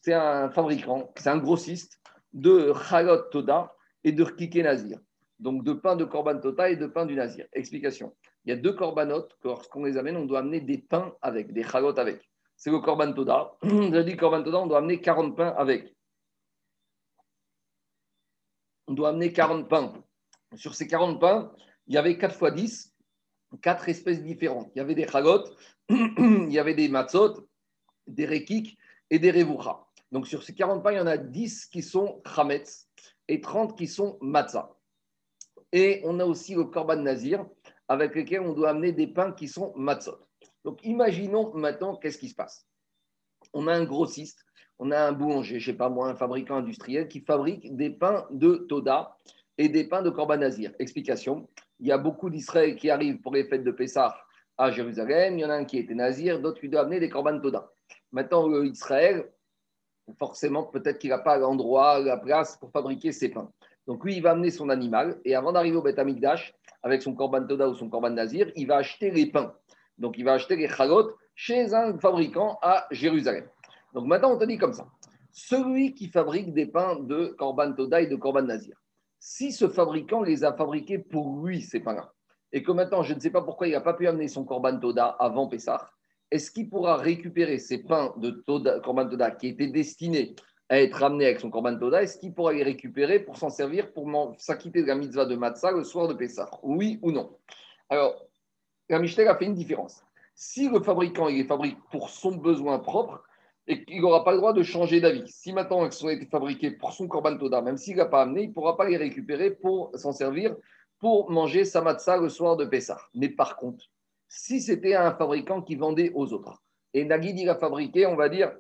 c'est un fabricant, c'est un grossiste de chalot toda et de rkike nazir donc de pain de Korban Tota et de pain du Nazir. Explication. Il y a deux corbanotes, lorsqu'on les amène, on doit amener des pains avec, des chalotes avec. C'est le Korban Toda. J'ai dit Korban Toda, on doit amener 40 pains avec. On doit amener 40 pains. Sur ces 40 pains, il y avait 4 fois 10, 4 espèces différentes. Il y avait des chalotes, il y avait des matzot, des rekik et des revucha. Donc sur ces 40 pains, il y en a 10 qui sont chametz et 30 qui sont matzah. Et on a aussi le korban nazir avec lequel on doit amener des pains qui sont matzot. Donc imaginons maintenant qu'est-ce qui se passe. On a un grossiste, on a un boulanger, je ne sais pas moi, un fabricant industriel qui fabrique des pains de Toda et des pains de korban nazir. Explication il y a beaucoup d'Israël qui arrivent pour les fêtes de Pessah à Jérusalem. Il y en a un qui était nazir, d'autres qui doivent amener des korban Toda. Maintenant, Israël, forcément, peut-être qu'il n'a pas l'endroit, la place pour fabriquer ses pains. Donc lui, il va amener son animal et avant d'arriver au Beth Amikdash, avec son korban Toda ou son korban Nazir, il va acheter les pains. Donc il va acheter les chalotes chez un fabricant à Jérusalem. Donc maintenant, on te dit comme ça. Celui qui fabrique des pains de korban Toda et de korban Nazir, si ce fabricant les a fabriqués pour lui, ces pains-là, et que maintenant, je ne sais pas pourquoi il n'a pas pu amener son korban Toda avant Pessah, est-ce qu'il pourra récupérer ces pains de toda, Korban Toda qui étaient destinés à être amenés avec son Korban Toda Est-ce qu'il pourra les récupérer pour s'en servir pour s'acquitter de la mitzvah de Matzah le soir de Pessah? Oui ou non? Alors, la Mishnah a fait une différence. Si le fabricant les fabrique pour son besoin propre, et qu'il n'aura pas le droit de changer d'avis. Si maintenant ils ont été pour son Korban Toda, même s'il n'a pas amené, il ne pourra pas les récupérer pour s'en servir pour manger sa matzah le soir de Pessah. Mais par contre, si c'était un fabricant qui vendait aux autres. Et Nagid, il a fabriqué, on va dire,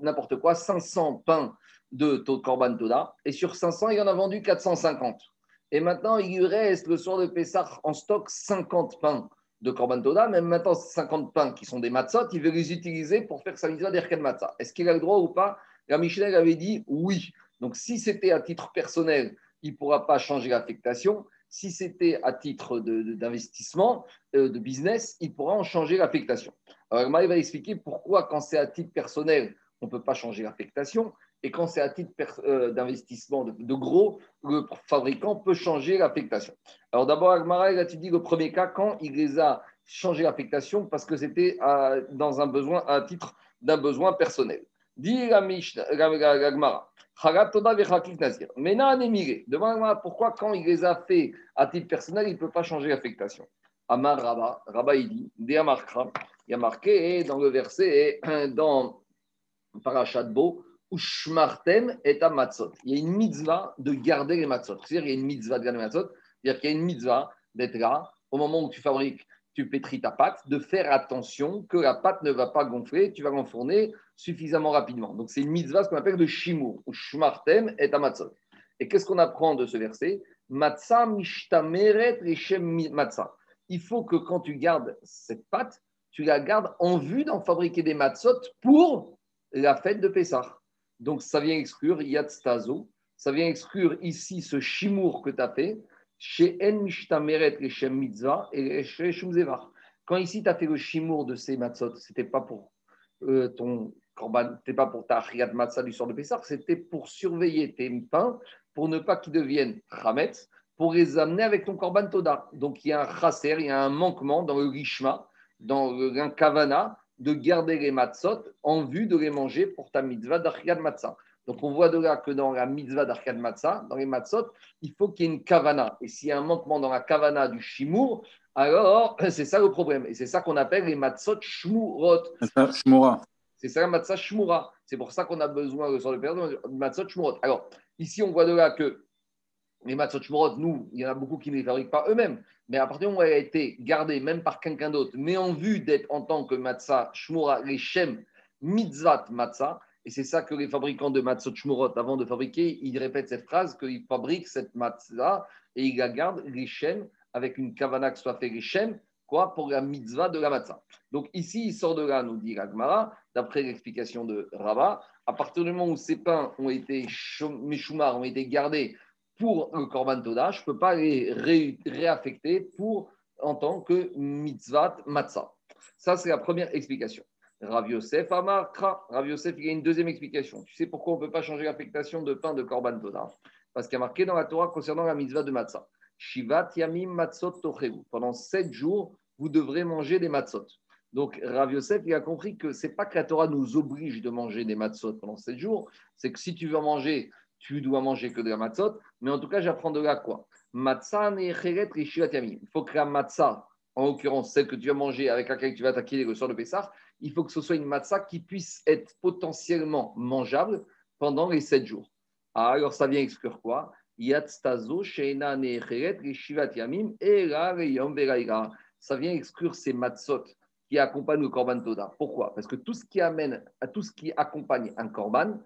n'importe quoi, 500 pains de Korban Toda, et sur 500, il en a vendu 450. Et maintenant, il lui reste le soir de Pessah en stock 50 pains de Korban Toda, même maintenant 50 pains qui sont des matzot, il veut les utiliser pour faire sa mitzvah d'Erken Matzah. Est-ce qu'il a le droit ou pas? La Michel avait dit oui. Donc si c'était à titre personnel, il ne pourra pas changer l'affectation. Si c'était à titre d'investissement, de, de, business, il pourra en changer l'affectation. Alors, Marie va expliquer pourquoi, quand c'est à titre personnel, on ne peut pas changer l'affectation, et quand c'est à titre euh, d'investissement de, gros, le fabricant peut changer l'affectation. Alors, d'abord, Agmara, il a dit le premier cas quand il les a changé l'affectation parce que c'était dans un besoin, à titre d'un besoin personnel. Dit la Agmara. Demande pourquoi, quand il les a fait à titre personnel, il ne peut pas changer l'affectation? Amar Rabba, Rabba il dit, il y a marqué dans le verset, dans Parashat Bo, Ushmartem et matzot. Il y a une mitzvah de garder les matzot. C'est-à-dire, il y a une mitzvah de garder les matzot. C'est-à-dire qu'il y a une mitzvah d'être là, au moment où tu fabriques, tu pétris ta pâte, de faire attention que la pâte ne va pas gonfler, tu vas l'enfourner suffisamment rapidement. Donc, c'est une mitzvah, ce qu'on appelle de shimur, et matzot. Et qu'est-ce qu'on apprend de ce verset? Matzah mishtameret reshem matzah. Il faut que quand tu gardes cette pâte, tu la gardes en vue d'en fabriquer des matzot pour la fête de Pessah. Donc, ça vient exclure Yatstazo, ça vient exclure ici ce chimour que tu as fait chez En Mishtameret et chez Mitzvah et chez Shumzevar. Quand ici tu as fait le chimour de ces matzot, c'était pas pour euh, ton korban, pas pour ta Riyad Matzah du sort de Pessah, c'était pour surveiller tes pains pour ne pas qu'ils deviennent Hametz, pour les amener avec ton korban Toda. Donc il y a un chasser, il y a un manquement dans le Rishma, dans le Kavana, de garder les matzot en vue de les manger pour ta mitzvah d'Arkad Matzah. Donc on voit de là que dans la mitzvah d'Arkad Matzah, dans les matzot, il faut qu'il y ait une kavana. Et s'il y a un manquement dans la kavana du shimour, alors c'est ça le problème. Et c'est ça qu'on appelle les matzot shmurot. C'est ça la matzah shmura. C'est pour ça qu'on a besoin le père de matzot shmurot. Alors ici on voit de là que les matzot shmurot, nous, il y en a beaucoup qui ne les fabriquent pas eux-mêmes. Mais à partir du moment où elle a été gardée, même par quelqu'un d'autre, mais en vue d'être en tant que matzah shmura, les shem mitzvat matzah, et c'est ça que les fabricants de matzot shmurot, avant de fabriquer, ils répètent cette phrase qu'ils fabriquent cette matzah et ils la gardent les shem avec une kavana qui soit fait les shem, quoi, pour la mitzvah de la matzah. Donc ici, il sort de là, nous dit Ragmara, d'après l'explication de Rabat, à partir du moment où ces pains ont été, ont été gardés pour le Korban Toda, je ne peux pas les réaffecter en tant que mitzvah matzah. Ça, c'est la première explication. Rav Yosef Amarkra. Rav Yosef, il y a une deuxième explication. Tu sais pourquoi on ne peut pas changer l'affectation de pain de Korban Toda? Parce qu'il y a marqué dans la Torah concernant la mitzvah de matzah. Shivat yamim matzot tocheru. Pendant sept jours, vous devrez manger des matzot. Donc, Rav Yosef, il a compris que ce n'est pas que la Torah nous oblige de manger des matzot pendant sept jours, c'est que si tu veux manger tu dois manger que de la matzot. Mais en tout cas, j'apprends de là quoi Matzah Il faut que la matzah, en l'occurrence celle que tu vas manger avec laquelle tu vas attaquer le soir de Pessah, il faut que ce soit une matzah qui puisse être potentiellement mangeable pendant les sept jours. Ah, alors ça vient exclure quoi? Yom, Ça vient exclure ces matzot qui accompagnent le Korban Toda. Pourquoi? Parce que tout ce qui amène, tout ce qui accompagne un Korban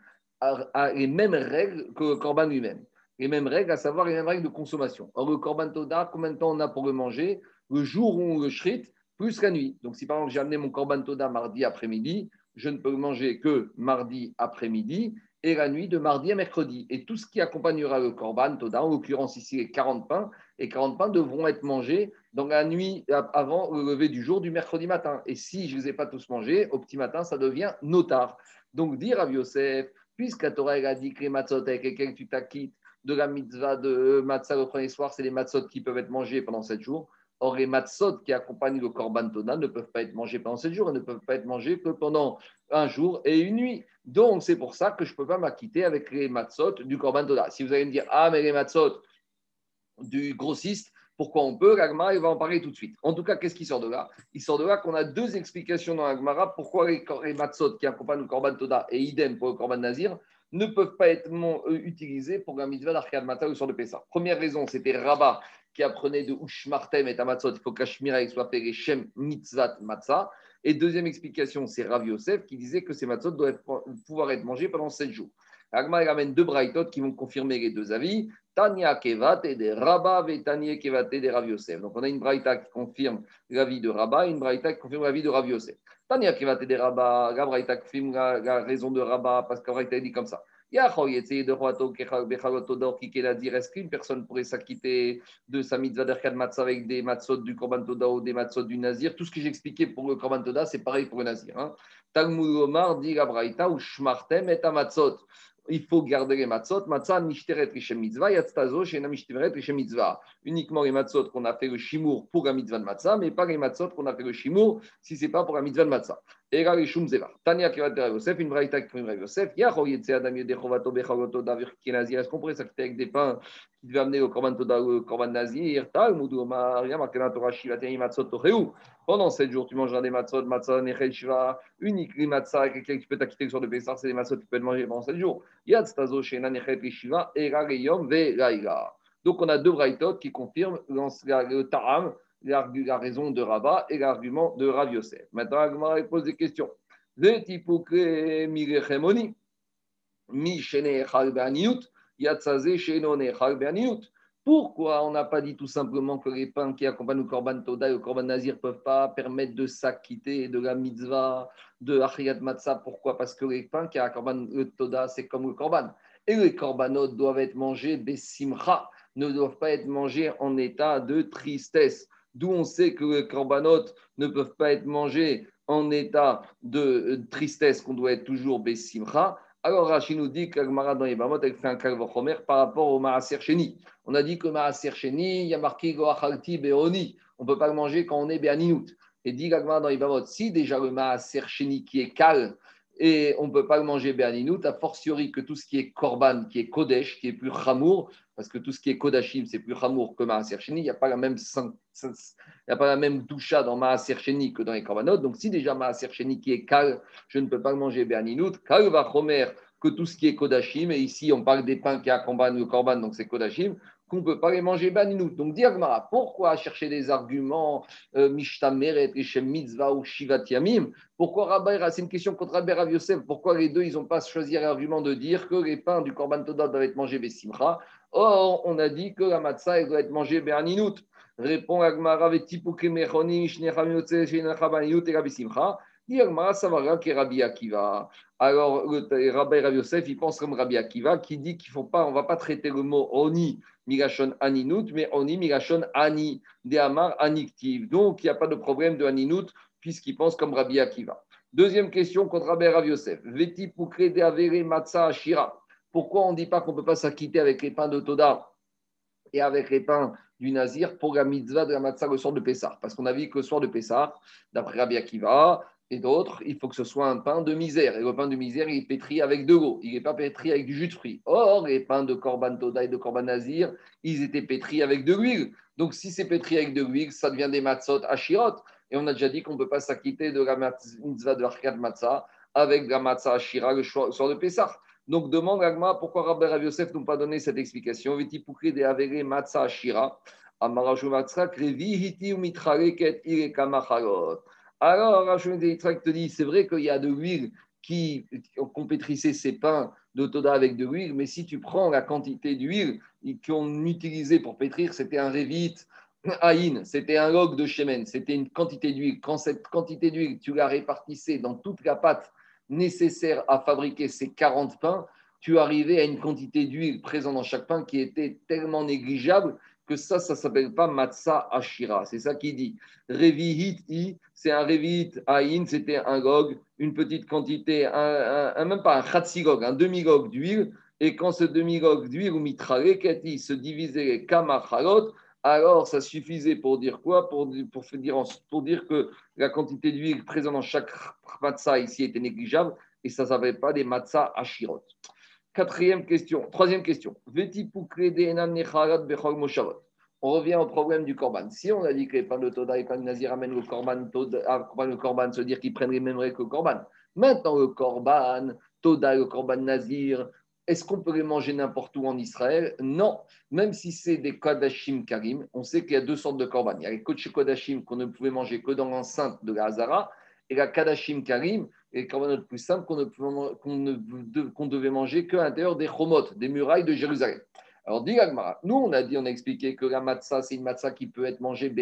les mêmes règles que le Korban lui-même. Les mêmes règles, à savoir les mêmes règles de consommation. Or, le Korban Toda, combien de temps on a pour le manger Le jour où on le shrit, plus la nuit. Donc, si par exemple j'ai amené mon Korban Toda mardi après-midi, je ne peux le manger que mardi après-midi et la nuit de mardi à mercredi. Et tout ce qui accompagnera le Korban Toda, en l'occurrence ici les 40 pains, et 40 pains devront être mangés dans la nuit avant le lever du jour du mercredi matin. Et si je ne les ai pas tous mangés, au petit matin, ça devient notard. Donc, dire à Yosef, puisque la Torah a dit que les matzot avec lesquels tu t'acquittes de la mitzvah de matzah le premier soir, c'est les matzot qui peuvent être mangés pendant 7 jours. Or, les matzot qui accompagnent le korban toda ne peuvent pas être mangés pendant 7 jours et ne peuvent pas être mangés que pendant un jour et une nuit. Donc, c'est pour ça que je ne peux pas m'acquitter avec les matzot du korban toda. Si vous allez me dire, ah, mais les matzot du grossiste, pourquoi on peut L'Agmara, va en parler tout de suite. En tout cas, qu'est-ce qui sort de là? Il sort de là qu'on a deux explications dans l'Agmara pourquoi les, matzot qui accompagnent le korban toda et idem pour le korban nazir ne peuvent pas être euh, utilisés pour la mitzvah d'Arkad Mata ou sur de Pessah? Première raison, c'était Rabat qui apprenait de Ushmartem et Tamatzot, il faut qu'Ashmira soit fait Shem Mitzvat Matzah. Et deuxième explication, c'est Rav Yosef qui disait que ces matzot doivent pouvoir être mangés pendant sept jours. Agma ramène deux braïtot qui vont confirmer les deux avis. Tania Kevat et des Rabba et Tania Kevat et des Rav. Donc on a une braïta qui confirme l'avis de Rabba et une braïta qui confirme l'avis de Rav Yosef. Tania Kevat et des Rabba, la braïta confirme la, raison de Rabba parce qu'en braïta dit comme ça. Est-ce qu'une personne pourrait s'acquitter de sa mitzvah d'Erkad Matzah avec des matzot du Korban Toda ou des matzot du Nazir? Tout ce que j'expliquais pour le Korban Toda, c'est pareil pour le Nazir. Hein. Talmud Omar dit la Braïta ou Shmartem et matzot il faut garder les matzot. Matzah nishteret rishem mitzvah, yatztazo shena mishteret rishem mitzvah. Uniquement les matzot qu'on a fait le shimour pour la mitzvah de matzah, mais pas les matzot qu'on a fait le shimour si ce n'est pas pour la mitzvah de matzah. Et là, les shum zeva. Tania kivat de Yosef, une braïta qui fait Yosef. Yachor yetze adam yedechovato bechagoto davir kinazir. Est-ce qu'on pourrait s'acquitter avec des pains qui devaient amener au korban toda ou au korban nazir? Talmud omar, yam akena torah shivatei matzot tocheu. Pendant 7 jours, tu mangeras des matzot, matzah, nechel shiva. Unique les matzah lesquels tu peux t'acquitter le soir de Pessah, c'est des matzot que tu peux manger pendant 7 jours. Yatztazo shena nechel shiva, era yom ve laïla. Donc, on a deux braïtot qui confirment le taram la raison de Rabat et l'argument de Rav Yosef. Maintenant, Agmara pose des questions. Pourquoi on n'a pas dit tout simplement que les pains qui accompagnent le Korban Toda et le Korban Nazir ne peuvent pas permettre de s'acquitter de la mitzvah de Achiyat Matzah? Pourquoi? Parce que les pains qui accompagnent le Toda, c'est comme le Korban. Et les Korbanot doivent être mangés besimcha, ne doivent pas être mangés en état de tristesse d'où on sait que les corbanotes ne peuvent pas être mangés en état de euh, tristesse, qu'on doit être toujours Bessimcha. Alors Rachid nous dit qu'Agmara dans les Bamot, elle fait un calvochomer par rapport au Maaser Sheni. On a dit que Maaser Sheni, il y a marqué Goachalti Beoni. On ne peut pas le manger quand on est Béaninout. Et dit Agmara dans les Bamot, si déjà le Maaser Sheni qui est calme, et on ne peut pas manger Béaninout, a fortiori que tout ce qui est Korban, qui est Kodesh, qui est plus Chamour, parce que tout ce qui est Kodashim, c'est plus Chamour que Maaser Sheni, il n'y a pas la même doucha dans Maaser Sheni que dans les Korbanot. Donc, si déjà Maaser Sheni qui est Kal, je ne peux pas manger Béaninout, Kal va Chomer que tout ce qui est Kodashim, et ici on parle des pains qui accompagnent le Korban, donc c'est Kodashim, qu'on ne peut pas les manger Béaninout. Donc, Diagmara, pourquoi chercher des arguments euh, Mishtameret, Rishem Mitzvah ou Shivat Yamim? Pourquoi Rabbi, c'est une question contre Rabbi Rav pourquoi les deux, ils n'ont pas choisi l'argument de dire que les pains du Korban Toda doivent être mangés Bessimra Or, on a dit que la matzah, doit être mangée Béaninout. Répond Agmara Vetipuke Mechoni, Shnechamiyotse, Shnechamiyot et Rabbi Simcha. Alors, le Rabbi Rabbi Yosef, il pense comme Rabbi Akiva qui dit qu'il faut pas, on va pas traiter le mot Oni Migashon Aninut, mais Oni Migashon Ani, de Amar Aniktiv. Donc, il n'y a pas de problème de Aninut puisqu'il pense comme Rabbi Akiva. Deuxième question contre Rabbi Rabbi Yosef. Vetipuke de Avere Matza Ashira. Pourquoi on ne dit pas qu'on ne peut pas s'acquitter avec les pains de Toda et avec les pains du Nazir pour la mitzvah de la matzah le soir de Pessah? Parce qu'on a vu que le soir de Pessah, d'après Rabbi Akiva et d'autres, il faut que ce soit un pain de misère. Et le pain de misère, il est pétri avec de l'eau. Il n'est pas pétri avec du jus de fruits. Or, les pains de Korban Toda et de Korban Nazir, ils étaient pétris avec de l'huile. Donc, si c'est pétri avec de l'huile, ça devient des matzot ashirot. Et on a déjà dit qu'on ne peut pas s'acquitter de la mitzvah de l'Arkad Matzah avec la matzah ashira le soir de Pessah. Donc demande Agma pourquoi Rabbi Rav Yosef pas donné cette explication? de avere matza shira. Alors, Rachel te dit c'est vrai qu'il y a de l'huile qui, qu'on pétrissait ses pains de Toda avec de l'huile, mais si tu prends la quantité d'huile qu'on utilisait pour pétrir, c'était un révite, Aïn, c'était un log de Shemen, c'était une quantité d'huile. Quand cette quantité d'huile, tu la répartissais dans toute la pâte nécessaire à fabriquer ces 40 pains, tu arrivais à une quantité d'huile présente dans chaque pain qui était tellement négligeable que ça, ça s'appelle pas matzah ashira. C'est ça qui dit. Revihit i, c'est un revihit aïn, c'était un gog, une petite quantité, un, même pas un khatsigog, un demi-gog d'huile. Et quand ce demi-gog d'huile, ou mitralekati, se divisait kamachalot, alors ça suffisait pour dire quoi? Pour, pour, dire, pour dire que la quantité d'huile présente dans chaque matzah ici était négligeable et ça ne s'appelle pas des matzah ashirot. Quatrième question, troisième question. On revient au problème du korban. Si on a dit que les pains de Toda et les de Nazir amènent le korban, toda, le korban, se dire qu'ils prennent les mêmes règles que le korban. Maintenant, le korban, Toda le korban Nazir, est-ce qu'on peut les manger n'importe où en Israël? Non. Même si c'est des Kodashim Karim, on sait qu'il y a deux sortes de korban. Il y a les Kodashim qu'on ne pouvait manger que dans l'enceinte de la Hazara et la Kadashim Karim, et le plus simple qu'on ne, devait manger qu'à l'intérieur des chomot, des murailles de Jérusalem. Alors, dit nous on a dit, on a expliqué que la matzah, c'est une matzah qui peut être mangée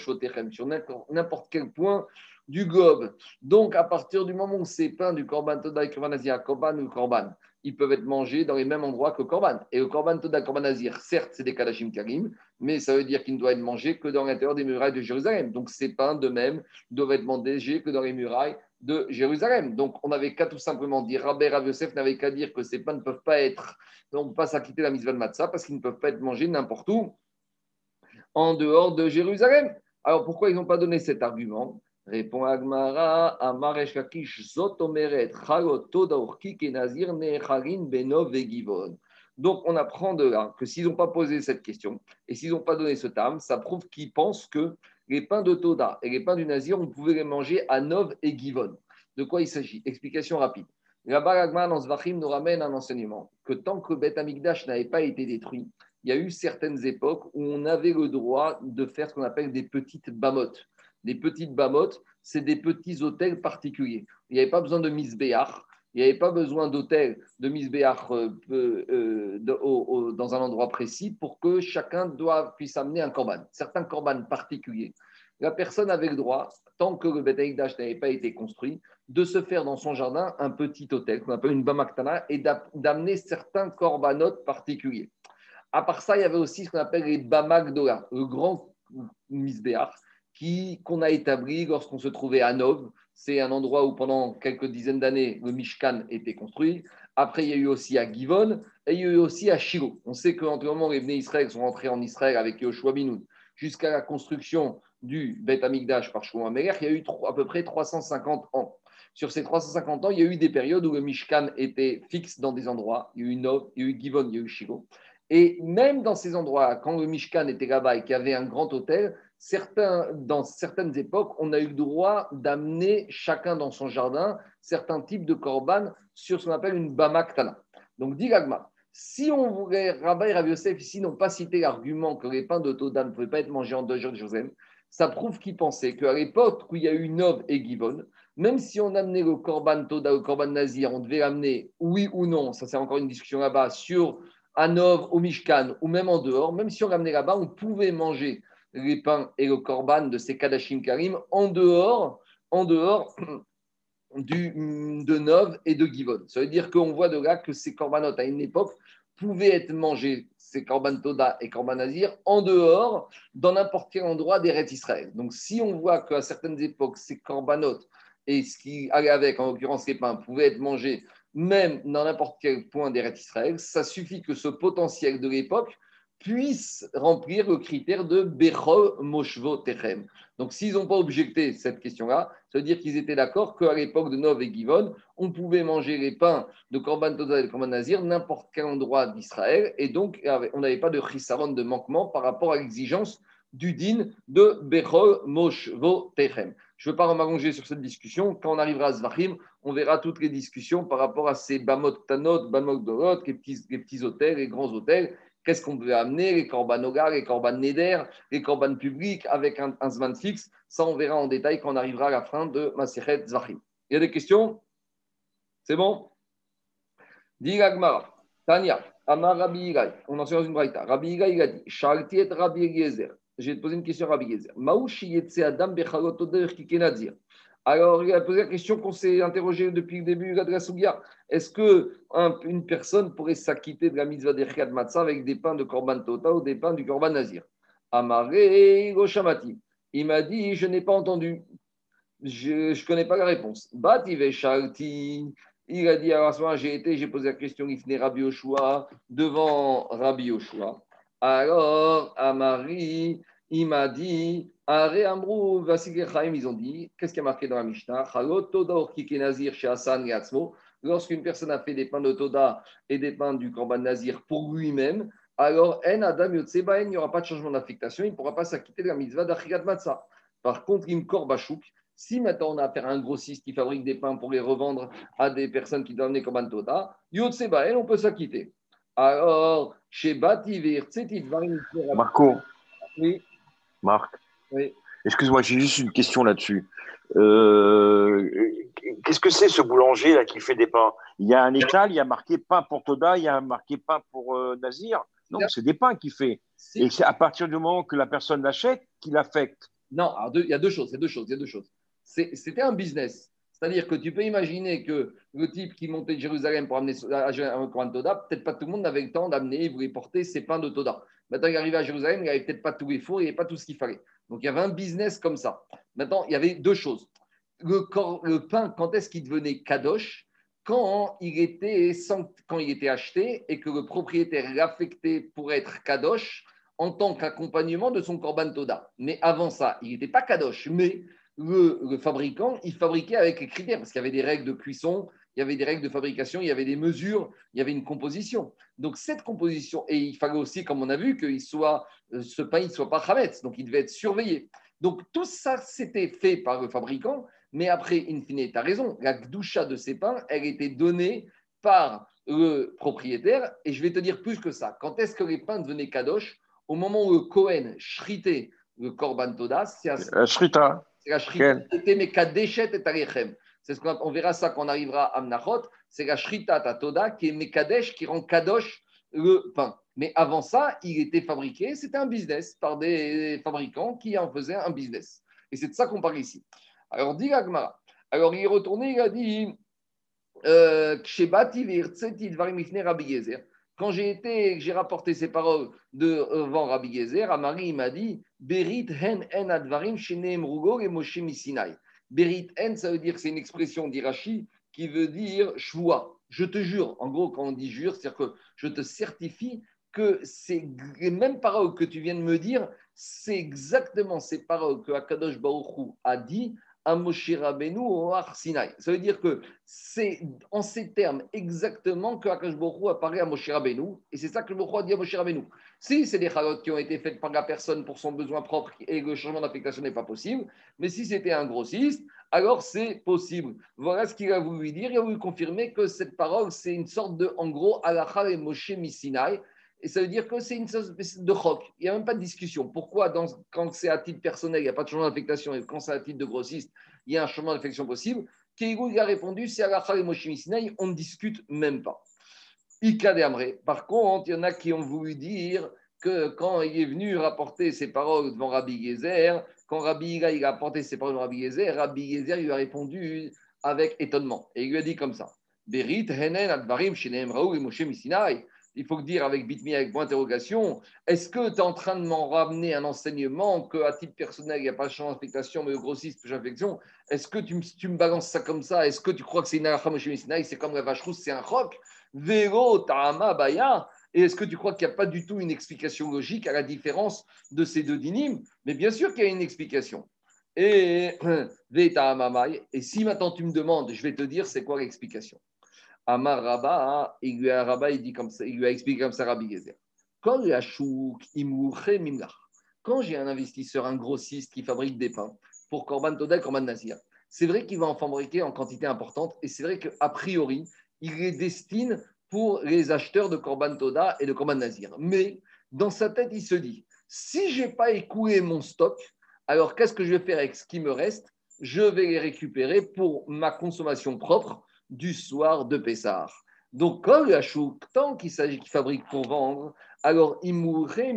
sur n'importe quel point du globe. Donc, à partir du moment où c'est pain du korban toda et korban azir, korban ou korban, ils peuvent être mangés dans les mêmes endroits que korban. Et le korban toda, korban azir, certes, c'est des kadashim karim, mais ça veut dire qu'il ne doit être mangé que dans l'intérieur des murailles de Jérusalem. Donc, ces pains, de même, doivent être mangés que dans les murailles de Jérusalem. Donc, on n'avait qu'à tout simplement dire, Rabbi Rav Yosef n'avait qu'à dire que ces pains ne peuvent pas être, donc pas s'acquitter la mitzvah de matzah parce qu'ils ne peuvent pas être mangés n'importe où en dehors de Jérusalem. Alors, pourquoi ils n'ont pas donné cet argument? Répond Agmara, Amaresh Kakish Zotomeret, Kenazir Necharin Benov Vegivon. Donc, on apprend de là que s'ils n'ont pas posé cette question et s'ils n'ont pas donné ce terme, ça prouve qu'ils pensent que les pains de Toda et les pains du Nazir, on pouvait les manger à Nov et Givon. De quoi il s'agit? Explication rapide. Là-bas, dans Zvachim nous ramène un enseignement que tant que Beth Amikdash n'avait pas été détruit, il y a eu certaines époques où on avait le droit de faire ce qu'on appelle des petites bamotes. Des petites bamotes, c'est des petits hôtels particuliers. Il n'y avait pas besoin de misbéach, il n'y avait pas besoin d'hôtel de misbéach euh, euh, dans un endroit précis pour que chacun puisse amener un corban. Certains corbanes particuliers, la personne avait le droit, tant que le Beth n'avait pas été construit, de se faire dans son jardin un petit hôtel qu'on appelle une bamaktana et d'amener certains corbanotes particuliers. À part ça, il y avait aussi ce qu'on appelle les bamagdola, le grand misbéach, qu'on a établi lorsqu'on se trouvait à Nov. C'est un endroit où pendant quelques dizaines d'années, le Mishkan était construit. Après, il y a eu aussi à Givon et il y a eu aussi à Shiloh. On sait qu'entre le moment les Bnei Israël sont rentrés en Israël avec Yoshua Binoun jusqu'à la construction du Beth Amikdash par Shlomo Amelech, il y a eu à peu près 350 ans. Sur ces 350 ans, il y a eu des périodes où le Mishkan était fixe dans des endroits. Il y a eu Nov, il y a eu Givon, il y a eu Shiloh. Et même dans ces endroits, quand le Mishkan était là-bas et qu'il y avait un grand hôtel, certains, dans certaines époques, on a eu le droit d'amener chacun dans son jardin certains types de korban sur ce qu'on appelle une bamaktana. Donc, dit si on voulait, Rabbi et Rabbi Yosef ici n'ont pas cité l'argument que les pains de Toda ne pouvaient pas être mangés en deux jours de Jérusalem, ça prouve qu'ils pensaient qu'à l'époque où il y a eu Nov et Givon, même si on amenait le korban Toda, le korban Nazir, on devait l'amener, oui ou non, ça c'est encore une discussion là-bas, sur Anov, au Mishkan, ou même en dehors, même si on l'amenait là-bas, on pouvait manger les pains et le korban de ces Kadashim Karim en dehors, en dehors du, de Nov et de Givon. Ça veut dire qu'on voit de là que ces corbanotes à une époque pouvaient être mangés, ces korban Toda et korban Nazir, en dehors, dans n'importe quel endroit des rêtes Israël. Donc si on voit qu'à certaines époques, ces corbanotes et ce qui allait avec, en l'occurrence les pains, pouvaient être mangés même dans n'importe quel point des rêtes Israël, ça suffit que ce potentiel de l'époque puissent remplir le critère de Bechol Moshvo Techem. Donc, s'ils n'ont pas objecté cette question-là, ça veut dire qu'ils étaient d'accord qu'à l'époque de Nov et Givon, on pouvait manger les pains de Korban Total et Korban Nazir n'importe quel endroit d'Israël, et donc on n'avait pas de chisaron de manquement par rapport à l'exigence du din de Bechol Moshvo Techem. Je ne veux pas m'allonger sur cette discussion. Quand on arrivera à Zvachim, on verra toutes les discussions par rapport à ces Bamot Tanot, Bamot Dorot, les petits, les petits hôtels, les grands hôtels. Qu'est-ce qu'on peut amener Les Korban Ogar, les Korban Neder, les Korban publics avec un, un Zman fixe. Ça, on verra en détail quand on arrivera à la fin de Maseret Zvachim. Il y a des questions? C'est bon? Dit Tania, Amar Rabbi on en sait dans une braïta. Rabbi Igai, il a dit Shalti et Rabbi Eliezer. Te poser une question à Rabbi Eliezer. Maouchi yetse Adam bechalot oder kikenazir. Alors, il a posé la question qu'on s'est interrogé depuis le début de la Sougia. Est-ce qu'une personne pourrait s'acquitter de la mitzvah d'Echad Matzah avec des pains de Korban Tota ou des pains du Korban Nazir? Amaré Goshamati. Il m'a dit Je n'ai pas entendu. Je ne connais pas la réponse. Bati Shalti. Il a dit, alors à ce moment j'ai été, j'ai posé la question, il venait Rabbi Yoshua, devant Rabbi Yoshua. Alors, à Marie, il m'a dit, Amrou, ils ont dit, qu'est-ce qui a marqué dans la Mishnah? Lorsqu'une personne a fait des pains de Toda et des pains du Korban Nazir pour lui-même, alors, En Adam il n'y aura pas de changement d'affectation, il ne pourra pas s'acquitter de la mitzvah d'Achigat Matzah. Par contre, il me Korbachouk, si maintenant on a affaire à un grossiste qui fabrique des pains pour les revendre à des personnes qui doivent venir comme Antota, Yod Sebael, on peut s'acquitter. Alors, chez Bativir, Marco. Oui. Marc. Oui. Excuse-moi, j'ai juste une question là-dessus. Euh, qu'est-ce que c'est ce boulanger là qui fait des pains? Il y a un étal, il y a marqué pain pour Toda, il y a marqué pain pour euh, Nazir. Non, c'est des pains qu'il fait. Et c'est à partir du moment que la personne l'achète qu'il affecte. Non, il y a deux choses, il y a deux choses, il y a deux choses c'était un business. C'est-à-dire que tu peux imaginer que le type qui montait de Jérusalem pour amener un coin de Toda, peut-être pas tout le monde n'avait le temps d'amener, il voulait porter ses pains de Toda. Maintenant, il arrivait à Jérusalem, il n'avait peut-être pas tous les fours, il n'y avait pas tout ce qu'il fallait. Donc, il y avait un business comme ça. Maintenant, il y avait deux choses. Le, le pain, quand est-ce qu'il devenait kadosh? Quand il, était quand il était acheté et que le propriétaire l'affectait pour être kadosh en tant qu'accompagnement de son korban Toda. Mais avant ça, il n'était pas kadosh, mais le, fabricant, il fabriquait avec les critères, parce qu'il y avait des règles de cuisson, il y avait des règles de fabrication, il y avait des mesures, il y avait une composition. Donc cette composition, et il fallait aussi, comme on a vu, que soit, euh, ce pain ne soit pas chametz, donc il devait être surveillé. Donc tout ça, c'était fait par le fabricant, mais après, in fine, tu as raison, la doucha de ces pains, elle était donnée par le propriétaire, et je vais te dire plus que ça. Quand est-ce que les pains devenaient kadosh? Au moment où le Cohen shritait le korban toda, c'est à... Shrita. C'est la shrita et C'est ce qu'on on verra ça quand on arrivera à Mnachot. C'est la shrita tatoda qui est mekadesh, qui rend kadosh le pain. Mais avant ça, il était fabriqué, c'était un business par des fabricants qui en faisaient un business. Et c'est de ça qu'on parle ici. Alors, dit. Alors, il est retourné, il a dit euh, quand j'ai été, j'ai rapporté ces paroles devant Rabbi Gezer, il m'a dit Berit hen en advarim rugo et Moshe misinai. Berit hen, ça veut dire, c'est une expression d'Irachi qui veut dire shvoa. Je te jure. En gros, quand on dit jure, c'est-à-dire que je te certifie que c'est les mêmes paroles que tu viens de me dire, c'est exactement ces paroles que Akadosh Baruch a dit à Moshe Rabbeinu au. Ça veut dire que c'est en ces termes exactement que Akash apparaît à Moshe et c'est ça que le Borou a dit à Moshe. Si c'est des chalotes qui ont été faites par la personne pour son besoin propre et le changement d'affectation n'est pas possible, mais si c'était un grossiste, alors c'est possible. Voilà ce qu'il a voulu dire. Il a voulu confirmer que cette parole, c'est une sorte de, en gros, Alachar et Moshe Misinai, et ça veut dire que c'est une sorte de roc. Il n'y a même pas de discussion. Pourquoi, quand c'est à titre personnel, il n'y a pas de changement d'affectation, et quand c'est à titre de grossiste, il y a un changement d'affection possible? Keigou, il a répondu c'est à la et on ne discute même pas. Par contre, il y en a qui ont voulu dire que quand il est venu rapporter ses paroles devant Rabbi Gezer, quand Rabbi il a apporté ses paroles devant Rabbi Gezer, Rabbi Gezer lui a répondu avec étonnement. Et il lui a dit comme ça Berit, Henen, Advarim, Shenem, Raoul et Moshe Misinai il faut dire avec bitmi, avec point d'interrogation, est-ce que tu es en train de m'en ramener un enseignement qu'à titre personnel, il n'y a pas de changement d'affectation, mais le grossiste, infection Est-ce que tu, me balances ça comme ça? Est-ce que tu crois que c'est une c'est comme la vache rousse, c'est un roc? Véro, ta'ama, baya. Et est-ce que tu crois qu'il n'y a pas du tout une explication logique à la différence de ces deux dynimes? Mais bien sûr qu'il y a une explication. Et, et si maintenant tu me demandes, je vais te dire c'est quoi l'explication. Amar Rabba, il lui a, Rabba, il lui a expliqué comme ça Rabbi Gezer. quand j'ai un investisseur, un grossiste qui fabrique des pains pour Corban Toda et Corban Nazir, c'est vrai qu'il va en fabriquer en quantité importante et c'est vrai qu'a priori, il les destine pour les acheteurs de Corban Toda et de Corban Nazir. Mais dans sa tête, il se dit si je n'ai pas écoulé mon stock, alors qu'est-ce que je vais faire avec ce qui me reste? Je vais les récupérer pour ma consommation propre du soir de Pessah. Donc, quand tant qu'il s'agit qu'il fabrique pour vendre, alors il mourrait.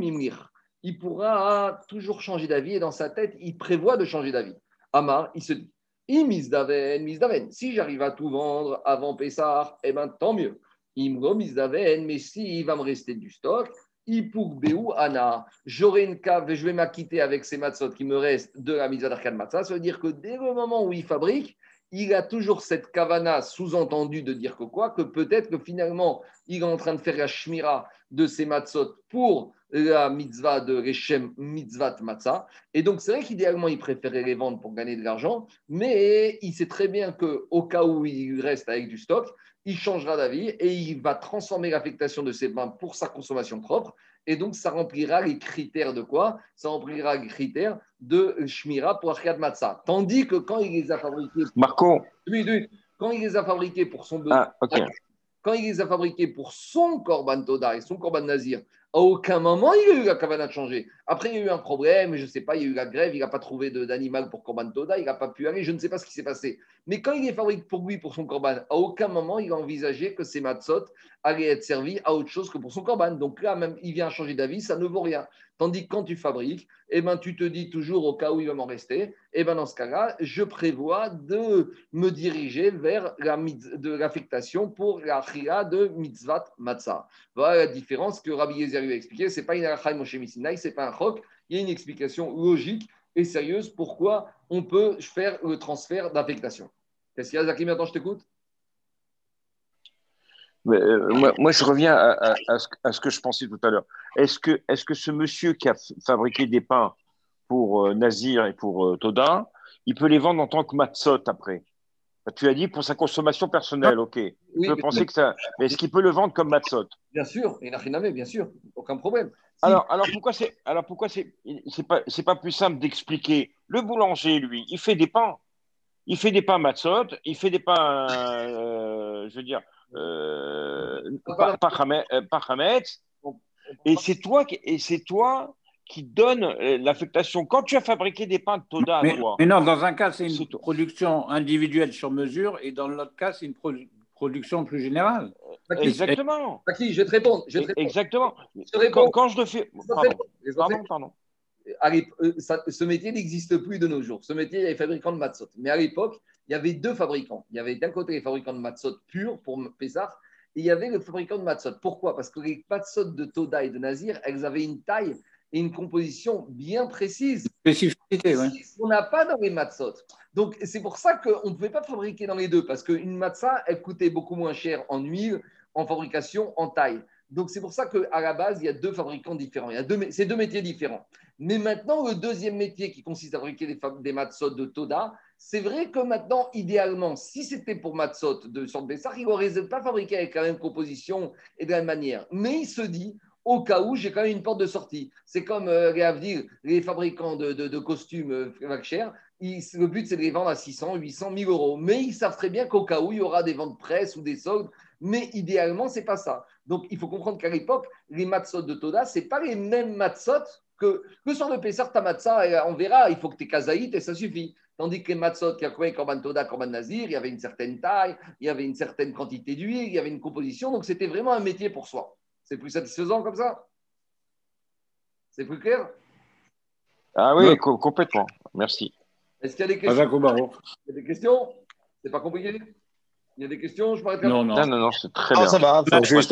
Il pourra toujours changer d'avis et dans sa tête, il prévoit de changer d'avis. Amar, il se dit Misdaven, Si j'arrive à tout vendre avant Pessah, eh bien tant mieux. Imro Misdaven, mais s'il va me rester du stock, Ipuk Beu Ana, j'aurai une cave et je vais m'acquitter avec ces matzot qui me restent de la mise à matzah. Ça veut dire que dès le moment où il fabrique, il a toujours cette kavana sous-entendue de dire que quoi Que peut-être que finalement, il est en train de faire la shmira de ces matzot pour la mitzvah de Rechem mitzvah matzah. Et donc, c'est vrai qu'idéalement, il préférait les vendre pour gagner de l'argent, mais il sait très bien qu'au cas où il reste avec du stock, il changera d'avis et il va transformer l'affectation de ses mains pour sa consommation propre. Et donc, ça remplira les critères de quoi? Ça remplira les critères de Shmira pour Arcade Matzah. Tandis que quand il les a fabriqués. Marco Quand il les a fabriqués pour son besoin. Ah, quand il les a fabriqués pour son Korban Toda et son Korban Nazir, à aucun moment il a eu la cavana de changer. Après, il y a eu un problème, je ne sais pas, il y a eu la grève, il n'a pas trouvé d'animal pour Korban Toda, il n'a pas pu aller, je ne sais pas ce qui s'est passé. Mais quand il est fabriqué pour lui, pour son Korban, à aucun moment il a envisagé que ces matzot allaient être servis à autre chose que pour son Korban. Donc là, même, il vient changer d'avis, ça ne vaut rien. Tandis que quand tu fabriques, eh ben, tu te dis toujours au cas où il va m'en rester, eh ben, dans ce cas-là, je prévois de me diriger vers la, l'affectation pour la chira de mitzvat matzah. Voilà la différence que Rabbi Yezer lui a expliqué. Ce n'est pas une ce n'est pas un Il y a une explication logique et sérieuse pourquoi on peut faire le transfert d'affectation. Qu'est-ce qu'il y a, Zaki Maintenant, je t'écoute? Euh, moi, je reviens à, ce, que je pensais tout à l'heure. Est-ce que, est que ce monsieur qui a fabriqué des pains pour euh, Nazir et pour euh, Toda, il peut les vendre en tant que matzot après? Bah, Tu as dit pour sa consommation personnelle, ok. Il peut penser que ça. Mais est-ce qu'il peut le vendre comme matzot Bien sûr, il n'a rien à bien sûr, aucun problème. Alors, alors pourquoi c'est alors pourquoi c'est c'est pas c'est pas plus simple d'expliquer Le boulanger, lui, il fait des pains, il fait des pains matzot, il fait des pains, je veux dire, euh, par, par, Hametz, et c'est toi, et c'est toi qui donne euh, l'affectation. Quand tu as fabriqué des pains de Toda mais, toi. Mais non, dans un cas, c'est une production individuelle sur mesure, et dans l'autre cas, c'est une production plus générale. Exactement. je vais te répondre. Je Exactement. Quand, quand, je le fais. Pardon, pardon, pardon. Euh, ce métier n'existe plus de nos jours. Ce métier, il y a les fabricants de matzot. Mais à l'époque, il y avait deux fabricants. Il y avait d'un côté les fabricants de matzot purs pour Pessah, et il y avait le fabricant de matzot. Pourquoi? Parce que les matzot de Toda et de Nazir, elles avaient une taille et une composition bien précise. Spécificité, oui. On n'a pas dans les matzot. Donc, c'est pour ça qu'on ne pouvait pas fabriquer dans les deux, parce qu'une matzah, elle coûtait beaucoup moins cher en huile, en fabrication, en taille. Donc, c'est pour ça qu'à la base, il y a deux fabricants différents. Il y a deux, c'est deux métiers différents. Mais maintenant, le deuxième métier qui consiste à fabriquer des, des matzot de Toda, c'est vrai que maintenant, idéalement, si c'était pour matzot de sorte Bessar, il n'aurait pas fabriqué avec la même composition et de la même manière. Mais il se dit, au cas où, j'ai quand même une porte de sortie. C'est comme euh, les, fabricants de costumes euh, le but, c'est de les vendre à 600, 800, 1000 euros. Mais ils savent très bien qu'au cas où, il y aura des ventes presse ou des soldes. Mais idéalement, ce n'est pas ça. Donc, il faut comprendre qu'à l'époque, les matzot de Toda, ce pas les mêmes matzot que le soir de Pessar, ta matzah, on verra, il faut que tu es kazaït et ça suffit. Tandis que les matzot qui accompagnaient Korban Toda, Korban Nazir, il y avait une certaine taille, il y avait une certaine quantité d'huile, il y avait une composition, donc c'était vraiment un métier pour soi. C'est plus satisfaisant comme ça? C'est plus clair? Ah oui, complètement. Merci. Est-ce qu'il y a des questions? Il y a des questions? C'est pas compliqué? Il y a des questions Je m'arrête là. Non, non, non, c'est très ah, bien. Ça va, juste.